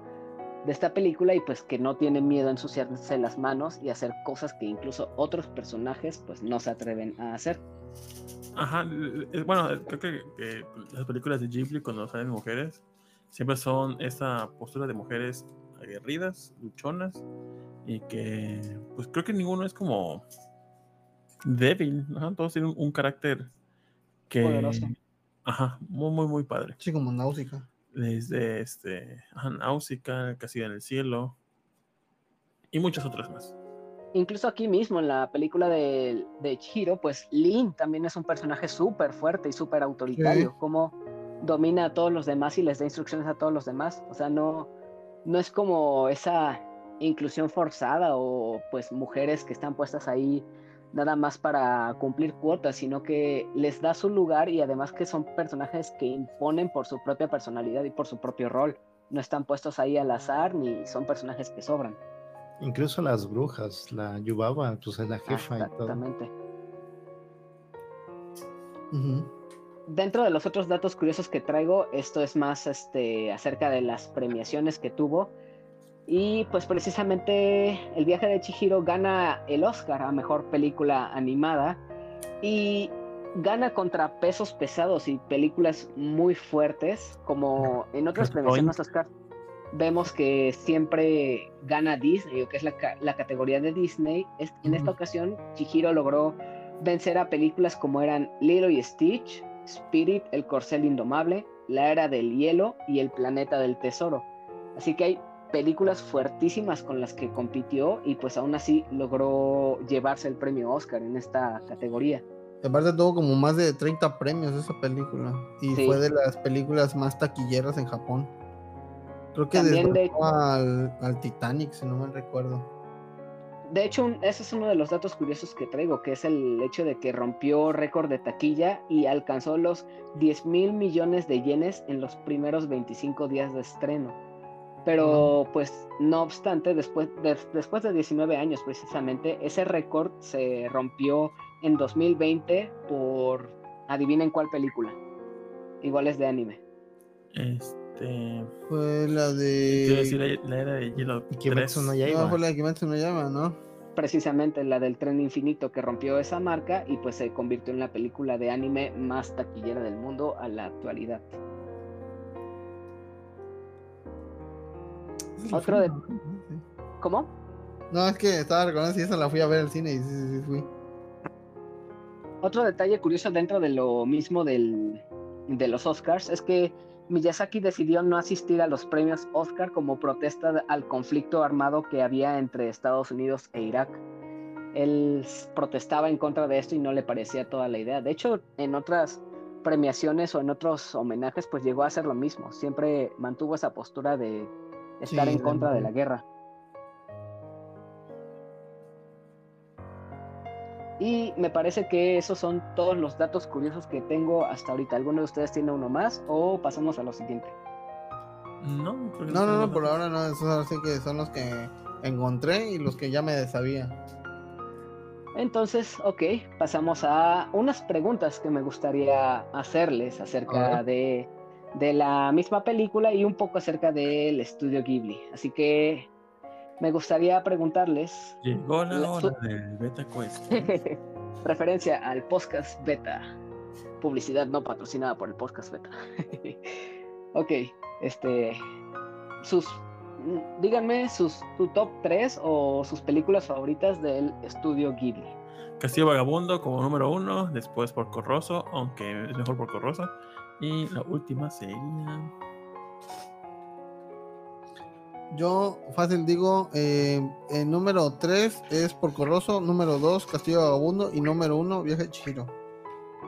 de esta película y pues que no tiene miedo a ensuciarse las manos y hacer cosas que incluso otros personajes pues no se atreven a hacer. Ajá, bueno, creo que, las películas de Ghibli cuando salen mujeres siempre son esa postura de mujeres aguerridas, luchonas y que pues creo que ninguno es como débil, todos tienen un, carácter que... Poderoso. Ajá, muy, muy, muy padre. Sí, como náusica desde este, Náusica, Casi en el Cielo y muchas otras más. Incluso aquí mismo en la película de, de Chihiro, pues Lin también es un personaje súper fuerte y súper autoritario, como domina a todos los demás y les da instrucciones a todos los demás. O sea, no, no es como esa inclusión forzada o pues mujeres que están puestas ahí nada más para cumplir cuotas, sino que les da su lugar y además que son personajes que imponen por su propia personalidad y por su propio rol. No están puestos ahí al azar ni son personajes que sobran. Incluso las brujas, la Yubaba, pues es la jefa y todo. Exactamente. Dentro de los otros datos curiosos que traigo, esto es más este, acerca de las premiaciones que tuvo. Y pues precisamente el viaje de Chihiro gana el Oscar a Mejor Película Animada y gana contra pesos pesados y películas muy fuertes, como en otras premiaciones Oscar vemos que siempre gana Disney, que es la, la categoría de Disney. En esta ocasión, Chihiro logró vencer a películas como eran Lilo y Stitch, Spirit, El Corcel Indomable, La Era del Hielo y El Planeta del Tesoro. Así que hay películas fuertísimas con las que compitió y pues aún así logró llevarse el premio Oscar en esta categoría. Aparte tuvo como más de 30 premios esa película y fue de las películas más taquilleras en Japón. Creo que desde al, al, Titanic, si no me recuerdo. De hecho, ese es uno de los datos curiosos que traigo, que es el hecho de que rompió récord de taquilla y alcanzó los 10 mil millones de yenes en los primeros 25 días de estreno pero pues no obstante, después de, después de 19 años precisamente, ese récord se rompió en 2020 por, adivinen cuál película, igual es de anime. Este... Fue la de... Decir, la, era de Hielo 3. No, no, fue la de Kimetsu no ¿no? Precisamente la del tren infinito que rompió esa marca y pues se convirtió en la película de anime más taquillera del mundo a la actualidad. Otro de... ¿Cómo? No, es que estaba recordando si esa la fui a ver al cine y sí, sí, sí fui. Otro detalle curioso dentro de lo mismo del, de los Oscars es que Miyazaki decidió no asistir a los premios Oscar como protesta al conflicto armado que había entre Estados Unidos e Irak. Él protestaba en contra de esto y no le parecía toda la idea. De hecho, en otras premiaciones o en otros homenajes, pues llegó a hacer lo mismo. Siempre mantuvo esa postura de estar en contra de la guerra. Y me parece que esos son todos los datos curiosos que tengo hasta ahorita. ¿Alguno de ustedes tiene uno más o pasamos a lo siguiente? No, no, no, no, por ahora no. Esos sí que son los que encontré y los que ya me sabía. Entonces, ok, pasamos a unas preguntas que me gustaría hacerles acerca de de la misma película y un poco acerca del estudio Ghibli. Así que me gustaría preguntarles. Llegó la, La- hora su- del Beta Quest. referencia al podcast beta. Publicidad no patrocinada por el podcast beta. ok, este. Sus. Díganme sus tu top 3 o sus películas favoritas del estudio Ghibli. Castillo Vagabundo como número uno, después Porco Rosso, aunque es mejor Porco Rosso. Y la última sería. Yo fácil digo, eh, el número 3 es Porco Rosso, número 2 Castillo Vagabundo y número 1 Viaje de Chihiro.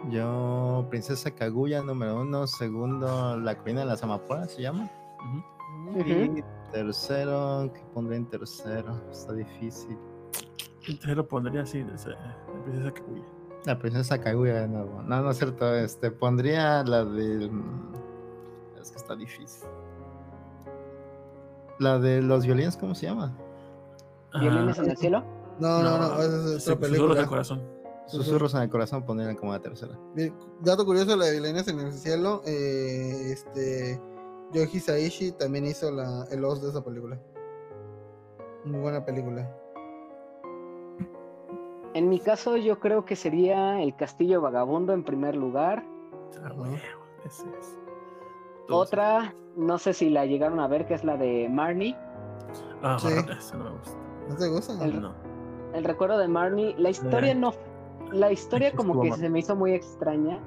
Yo, Princesa Kaguya, número uno. Segundo, La Colina de las Amapolas, se llama. Y tercero, ¿qué pondré en tercero? Está difícil. Entonces lo pondría así, de ese- de Princesa Kaguya. La princesa Kaguya de nuevo. No, no es cierto. Este, pondría la de. Es que está difícil. La de los violines, ¿cómo se llama? ¿Violines Ah, en el cielo? No, no, no, esa es Susurros película. del corazón. Susurros en el corazón pondría como la tercera. Bien, Dato curioso, la de Violines en el cielo, eh, este, Yoji Saishi también hizo la, el host de esa película. Muy buena película. En mi caso, yo creo que sería El Castillo Vagabundo en primer lugar. Ah, huevo, ese es. Otra, no sé si la llegaron a ver, que es la de Marnie. Ah, Sí. esa no me gusta. ¿No te gusta? El- No. El recuerdo de Marnie, la historia Eh. no. La historia como que se me hizo muy extraña,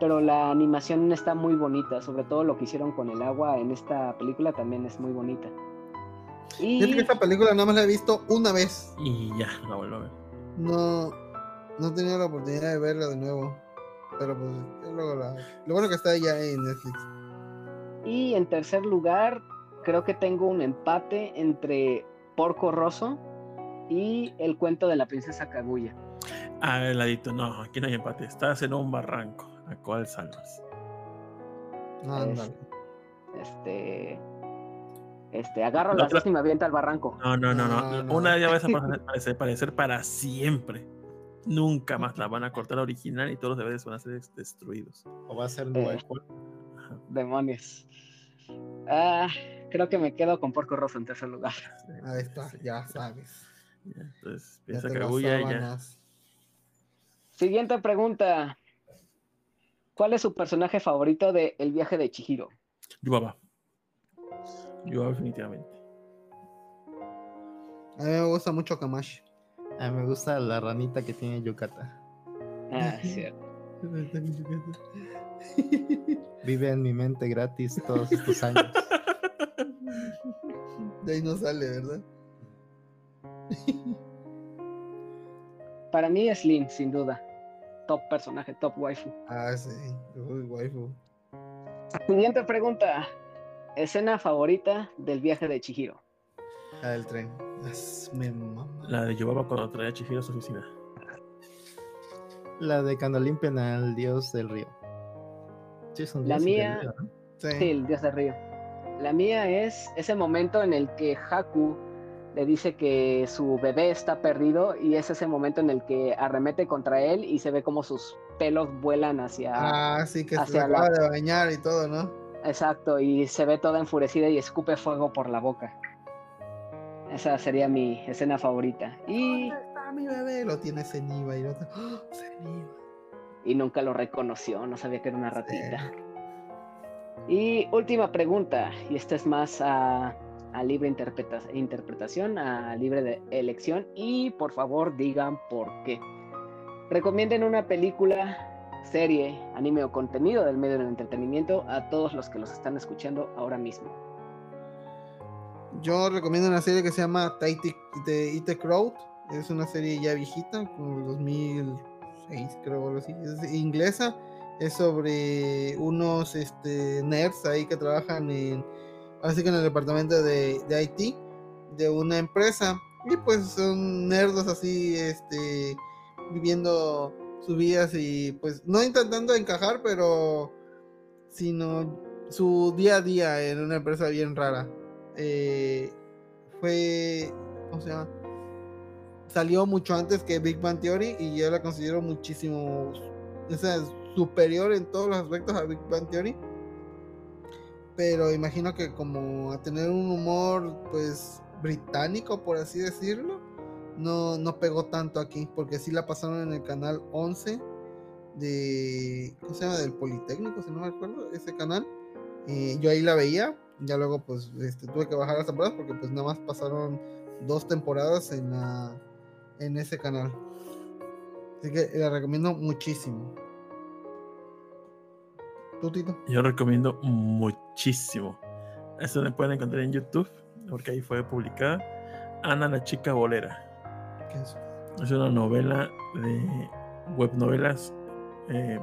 pero la animación está muy bonita. Sobre todo lo que hicieron con el agua en esta película también es muy bonita. Y Fíjate que esta película nada más la he visto una vez. Y ya, la vuelvo a ver. No, no he tenido la oportunidad de verla de nuevo. Pero pues ya luego la... Lo bueno que está ya en Netflix. Y en tercer lugar, creo que tengo un empate entre Porco Rosso y el cuento de la princesa Kaguya. Ah, el ladito, no, aquí no hay empate. Estás en un barranco. ¿A cuál salvas? No, Es-. Este. Este, agarro La las otra- dos y me aviento al barranco. No, no, no, no. No, no. Una de ellas va a desaparecer parecer para siempre. Nunca más la van a cortar la original y todos los DVDs van a ser des- destruidos. O va a ser Eh. Ajá, Demonios. Ah, creo que me quedo con Porco Rosso en tercer lugar. Ahí está, ya sabes. ya, entonces, Ya piensa te que ya. sábanas. Siguiente pregunta. ¿Cuál es su personaje favorito de El viaje de Chihiro? Yubaba. Yubaba definitivamente. A mí me gusta mucho Kamashi. A mí me gusta la ranita que tiene Yukata. Ah, cierto. Vive en mi mente gratis todos estos años. De ahí no sale, ¿verdad? Para mí es Lin, sin duda. Top personaje, top waifu. Ah, sí. Uy, waifu. Siguiente pregunta. Escena favorita del viaje de Chihiro. Ah, el tren. Es mi mamá. La de Yubaba cuando trae a Chihiro a su oficina. La de cuando limpian al dios del río. Sí, es un La dios del mía- río, ¿no? Sí. Sí, el dios del río. La mía es ese momento en el que Haku le dice que su bebé está perdido y es ese momento en el que arremete contra él y se ve como sus pelos vuelan hacia... Ah, sí, que se acaba la- de bañar y todo, ¿no? Exacto, y se ve toda enfurecida y escupe fuego por la boca. Esa sería mi escena favorita. Y, ¿Dónde está mi bebé? Lo tiene Zeniba y lo otro. ¡Ah, Zeniba! y nunca lo reconoció, no sabía que era una ratita. Y última pregunta, y esta es más a, a libre interpreta- interpretación, a libre de elección, y por favor digan por qué. Recomienden una película, serie, anime o contenido del medio del entretenimiento a todos los que los están escuchando ahora mismo. Yo recomiendo una serie que se llama the Crowd. Es una serie ya viejita, como el 2006, creo, o algo así. Es inglesa. Es sobre unos este, nerds ahí que trabajan en, así que en el departamento de, de IT de una empresa. Y pues son nerdos así, este, viviendo sus vidas y pues no intentando encajar, pero sino su día a día en una empresa bien rara. Eh, fue, o sea, salió mucho antes que Big Bang Theory y yo la considero muchísimo, o sea, superior en todos los aspectos a Big Bang Theory. Pero imagino que como a tener un humor, pues, británico, por así decirlo, no, no pegó tanto aquí, porque sí la pasaron en el canal 11 de, ¿cómo se llama? Del Politécnico, si no me acuerdo, ese canal. Eh, yo ahí la veía, ya luego pues este, tuve que bajar las temporadas porque pues nada más pasaron dos temporadas en, la, en ese canal. Así que la recomiendo muchísimo. ¿Tú, Tito? Yo recomiendo muchísimo. Esto lo pueden encontrar en YouTube, porque ahí fue publicada. Ana la chica bolera. ¿Qué es? Una novela de web novelas. eh,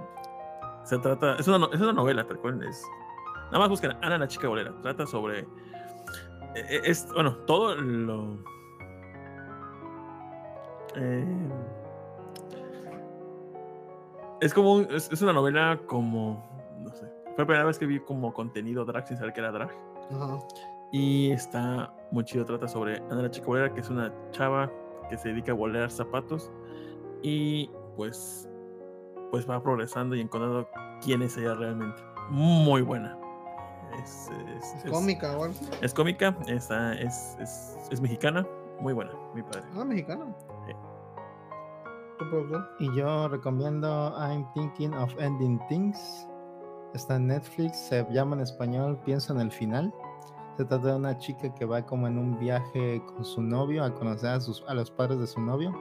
se trata. Es una, es una novela, tal cual. Es, nada más busquen Ana la chica bolera. Trata sobre. eh, eh, Es, bueno, todo lo. eh, es como. un- es, es una novela como. No sé. Fue la primera vez que vi como contenido drag sin saber que era drag. Y está muy chido. Trata sobre Ana la chica bolera, que es una chava que se dedica a bolear zapatos. Y pues, pues va progresando y encontrando quién es ella realmente. Muy buena. Es, es- ¿Es es- cómica o algo? es cómica, es, es, es mexicana. Muy buena, muy padre. Ah, mexicana. Y yo recomiendo I'm Thinking of Ending Things. Está en Netflix, se llama en español Pienso en el final. Se trata de una chica que va como en un viaje con su novio a conocer a, sus, a los padres de su novio.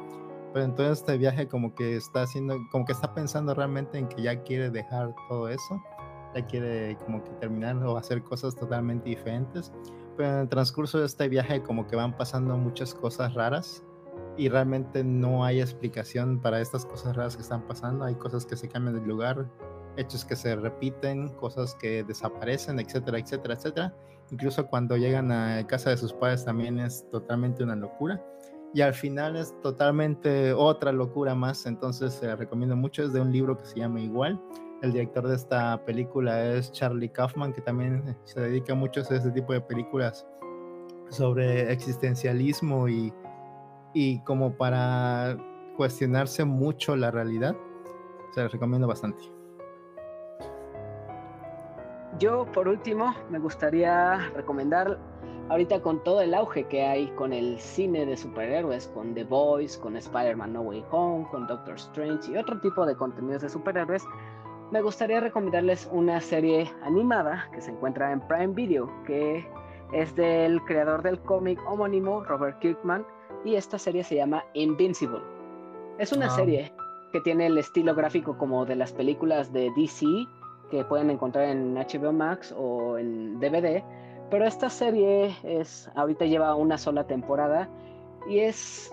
Pero en todo este viaje como que está haciendo, como que está pensando realmente en que ya quiere dejar todo eso. Ya quiere como que terminar o hacer cosas totalmente diferentes. Pero en el transcurso de este viaje como que van pasando muchas cosas raras y realmente no hay explicación para estas cosas raras que están pasando. Hay cosas que se cambian de lugar, hechos que se repiten, cosas que desaparecen, etcétera, etcétera, etcétera. Incluso cuando llegan a casa de sus padres también es totalmente una locura. Y al final es totalmente otra locura más. Entonces se la recomiendo mucho. Es de un libro que se llama Igual. El director de esta película es Charlie Kaufman, que también se dedica mucho a este tipo de películas sobre existencialismo y, y como para cuestionarse mucho la realidad. Se los recomiendo bastante. Yo, por último, me gustaría recomendar, ahorita con todo el auge que hay con el cine de superhéroes, con The Boys, con Spider-Man No Way Home, con Doctor Strange y otro tipo de contenidos de superhéroes, me gustaría recomendarles una serie animada que se encuentra en Prime Video, que es del creador del cómic homónimo, Robert Kirkman, y esta serie se llama Invincible. Es una serie que tiene el estilo gráfico como de las películas de DC, que pueden encontrar en HBO Max o en DVD. Pero esta serie es, ahorita lleva una sola temporada y es,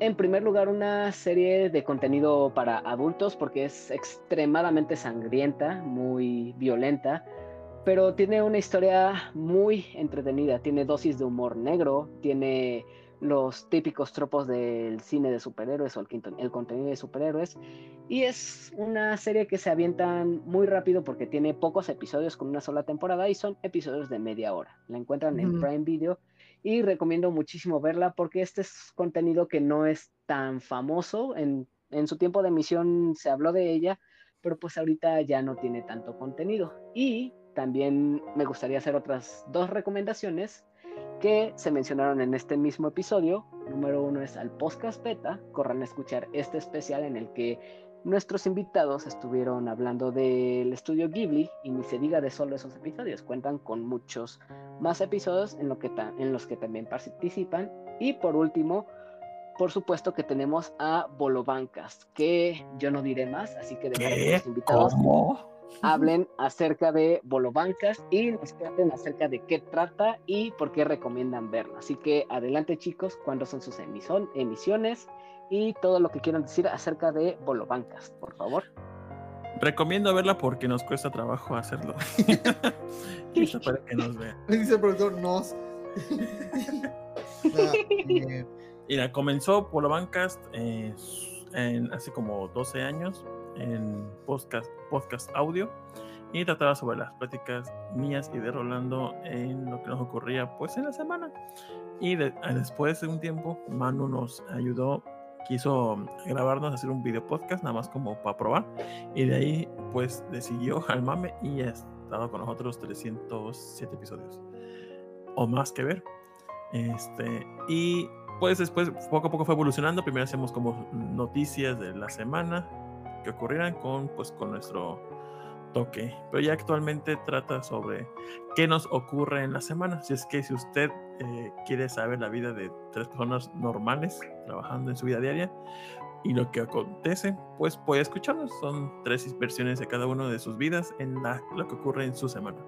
en primer lugar, una serie de contenido para adultos porque es extremadamente sangrienta, muy violenta, pero tiene una historia muy entretenida. Tiene dosis de humor negro, tiene los típicos tropos del cine de superhéroes o el, el contenido de superhéroes. Y es una serie que se avientan muy rápido porque tiene pocos episodios con una sola temporada y son episodios de media hora. La encuentran en. Prime Video y recomiendo muchísimo verla porque este es contenido que no es tan famoso. En, en su tiempo de emisión se habló de ella, pero pues ahorita ya no tiene tanto contenido. Y también me gustaría hacer otras dos recomendaciones que se mencionaron en este mismo episodio. Número uno es al podcast beta. Corran a escuchar este especial en el que nuestros invitados estuvieron hablando del estudio Ghibli y ni se diga de solo esos episodios. Cuentan con muchos más episodios en, lo que en los que también participan. Y por último, por supuesto que tenemos a Bolovancast, que yo no diré más, así que dejaré ¿Qué? los invitados ¿Cómo? Hablen acerca de Bolovancas y nos cuenten acerca de qué trata y por qué recomiendan verlo. Así que adelante chicos, cuándo son sus emisiones y todo lo que quieran decir acerca de Bolovancas, por favor. Recomiendo verla porque nos cuesta trabajo hacerlo. Quizá para que nos vean. Dice el productor, nos. Eh, Mira, comenzó Polo Bancast eh, en, hace como 12 años en podcast, podcast audio y trataba sobre las pláticas mías y de Rolando en lo que nos ocurría pues en la semana. Y de- a- después de un tiempo, Manu nos ayudó, quiso grabarnos, hacer un video podcast, nada más como para probar. Y de ahí pues decidió al mame y ha estado con nosotros 307 episodios o más que ver. Este, y pues después poco a poco fue evolucionando. Primero hacemos como noticias de la semana que ocurrieran con, pues, con nuestro toque. Pero ya actualmente trata sobre qué nos ocurre en la semana. Si es que si usted eh, quiere saber la vida de tres personas normales trabajando en su vida diaria y lo que acontece, pues puede escucharnos. Son tres versiones de cada uno de sus vidas en la, lo que ocurre en su semana.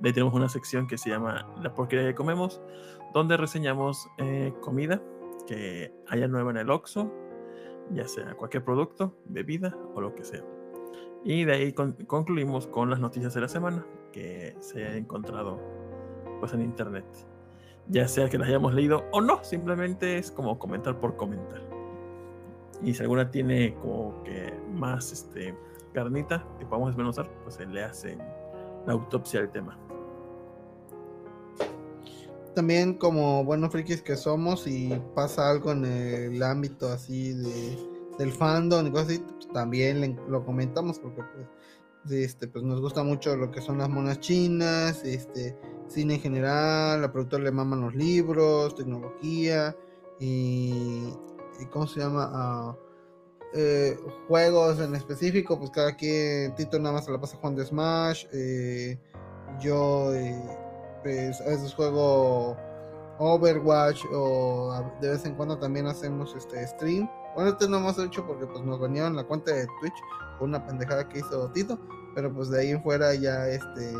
De ahí tenemos una sección que se llama La porquería que comemos, donde reseñamos eh, comida que haya nueva en el Oxxo, ya sea cualquier producto, bebida o lo que sea. Y de ahí concluimos con las noticias de la semana que se ha encontrado pues en internet. Ya sea que las hayamos leído o no, simplemente es como comentar por comentar. Y si alguna tiene como que más este, carnita que podamos desmenuzar, pues se le hace la autopsia del tema. También como buenos frikis que somos y pasa algo en el ámbito así de, del fandom y cosas así, pues, también lo comentamos porque pues, este, pues nos gusta mucho lo que son las monas chinas, este, cine en general, la productora le maman los libros, tecnología y, ¿cómo se llama? Ah, eh, juegos en específico, pues cada quien, Tito nada más se la pasa jugando Smash, eh, yo... Eh, pues a veces juego Overwatch o de vez en cuando también hacemos este stream. Bueno, este no hemos hecho porque pues nos banearon la cuenta de Twitch por una pendejada que hizo Tito, pero pues de ahí en fuera ya este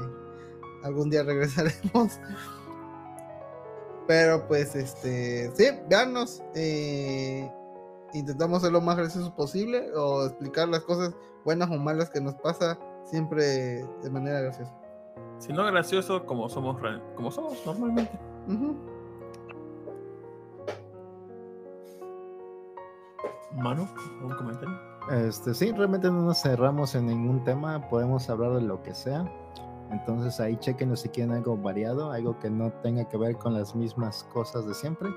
algún día regresaremos. Pero pues este, sí, veannos. Eh, intentamos ser lo más gracioso posible o explicar las cosas buenas o malas que nos pasa siempre de manera graciosa. Si no gracioso, como somos, como somos normalmente. Mano, ¿un comentario? Este, sí, realmente no nos cerramos en ningún tema, podemos hablar de lo que sea. Entonces ahí chequen si quieren algo variado, algo que no tenga que ver con las mismas cosas de siempre.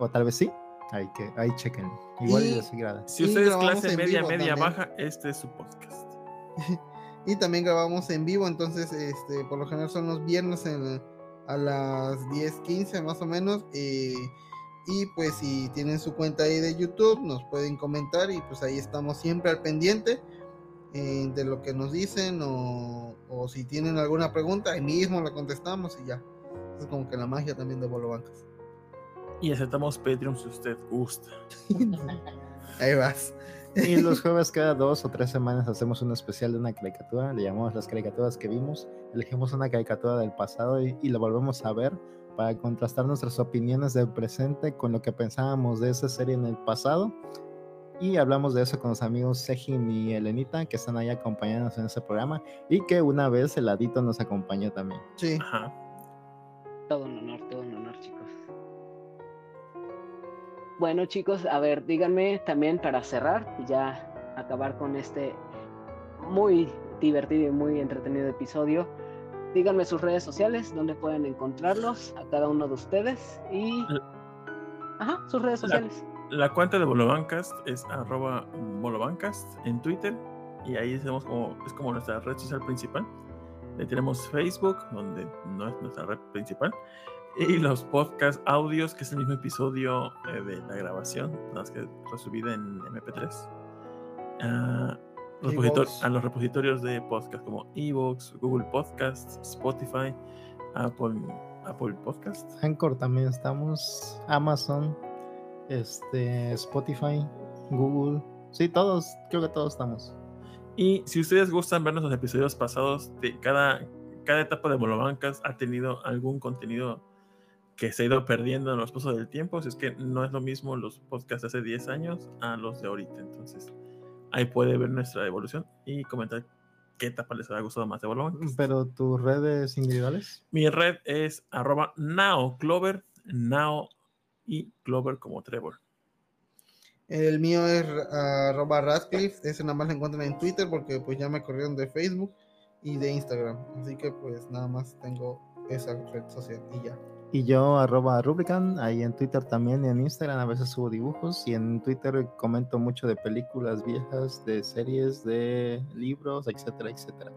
O tal vez sí, ahí, que, ahí chequen. Igual y, Si ustedes clase media, media, baja, este es su podcast. y también grabamos en vivo, entonces este, por lo general son los viernes a las 10:15 más o menos. Eh, y pues si tienen su cuenta ahí de YouTube, nos pueden comentar y pues ahí estamos siempre al pendiente eh, de lo que nos dicen o, o, si tienen alguna pregunta, ahí mismo la contestamos y ya. Es como que la magia también de Bolo Bancas. Y aceptamos Patreon si usted gusta. ahí vas. Y los jueves cada dos o tres semanas hacemos un especial de una caricatura, le llamamos las caricaturas que vimos, elegimos una caricatura del pasado y, y la volvemos a ver para contrastar nuestras opiniones del presente con lo que pensábamos de esa serie en el pasado. Y hablamos de eso con los amigos Sejin y Elenita, que están ahí acompañándonos en ese programa, y que una vez el Adito nos acompañó también. Sí. Todo un honor, todo un honor, chicos. Bueno, chicos, a ver, díganme también para cerrar y ya acabar con este muy divertido y muy entretenido episodio. Díganme sus redes sociales, donde pueden encontrarlos a cada uno de ustedes y. Ajá, sus redes sociales. La, cuenta de Bolobancast es arroba Bolobancast en Twitter y ahí tenemos como, es como nuestra red social principal. Le tenemos Facebook, donde no es nuestra red principal y los podcast audios, que es el mismo episodio eh, de la grabación, más que resubida en MP3. Ah, a los repositorios de podcast como Evox, Google Podcast, Spotify, Apple, Apple Podcast. Anchor también estamos, Amazon, este, Spotify, Google. Sí, todos, creo que todos estamos. Y si ustedes gustan ver los episodios pasados, de cada, cada etapa de Bolobancas ha tenido algún contenido que se ha ido perdiendo en los pasos del tiempo. Si es que no es lo mismo los podcasts de hace 10 años a los de ahorita. Entonces, ahí puede ver nuestra evolución y comentar qué etapa les ha gustado más de. Pero tus redes individuales. Mi red es arroba naoclover, nao y clover como Trevor. El mío es arroba Radcliffe, ese nada más lo encuentran en Twitter porque pues ya me corrieron de Facebook y de Instagram. Así que pues nada más tengo esa red social y ya. Y yo, arroba Rubrican, ahí en Twitter también y en Instagram a veces subo dibujos y en Twitter comento mucho de películas viejas, de series, de libros, etcétera, etcétera.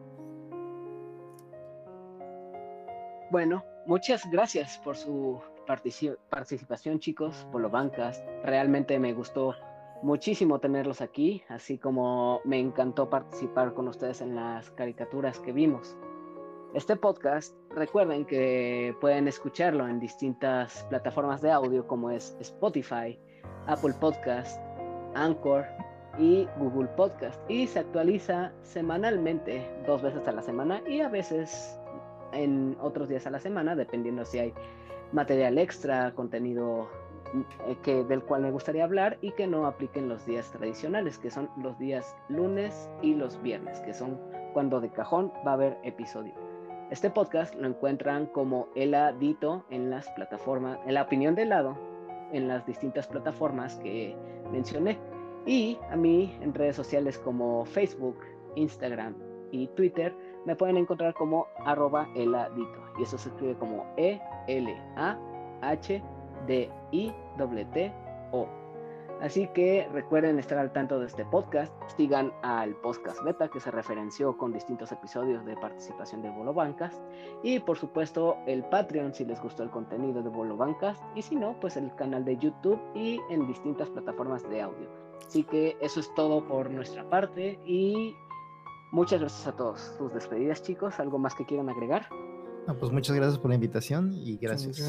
Bueno, muchas gracias por su participación, chicos, por lo bancas. Realmente me gustó muchísimo tenerlos aquí, así como me encantó participar con ustedes en las caricaturas que vimos. Este podcast, recuerden que pueden escucharlo en distintas plataformas de audio como es Spotify, Apple Podcast, Anchor y Google Podcast. Y se actualiza semanalmente, dos veces a la semana y a veces en otros días a la semana, dependiendo si hay material extra, contenido eh, que, del cual me gustaría hablar y que no apliquen los días tradicionales, que son los días lunes y los viernes, que son cuando de cajón va a haber episodio. Este podcast lo encuentran como El Adito en las plataformas, en la opinión de lado, en las distintas plataformas que mencioné. Y a mí en redes sociales como Facebook, Instagram y Twitter me pueden encontrar como arroba eladito. Y eso se escribe como E-L-A-H-D-I-T-O. Así que recuerden estar al tanto de este podcast. Sigan al podcast beta que se referenció con distintos episodios de participación de Bolo Bancas. Y por supuesto el Patreon si les gustó el contenido de Bolo Bancas. Y si no, pues el canal de YouTube y en distintas plataformas de audio. Así que eso es todo por nuestra parte y Muchas gracias a todos. Sus despedidas, chicos. ¿Algo más que quieran agregar? pues muchas gracias por la invitación y gracias.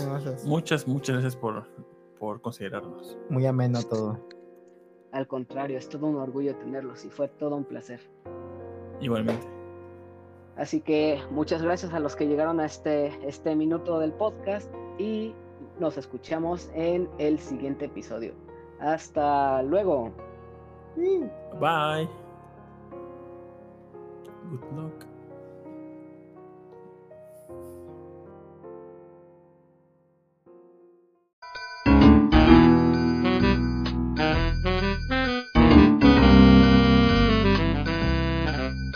muchas, muchas, gracias por, por considerarnos. Muy ameno todo. Al contrario, es todo un orgullo tenerlos y fue todo un placer. Igualmente. Así que muchas gracias a los que llegaron a este, este minuto del podcast y nos escuchamos en el siguiente episodio. Hasta luego. Bye. Good luck.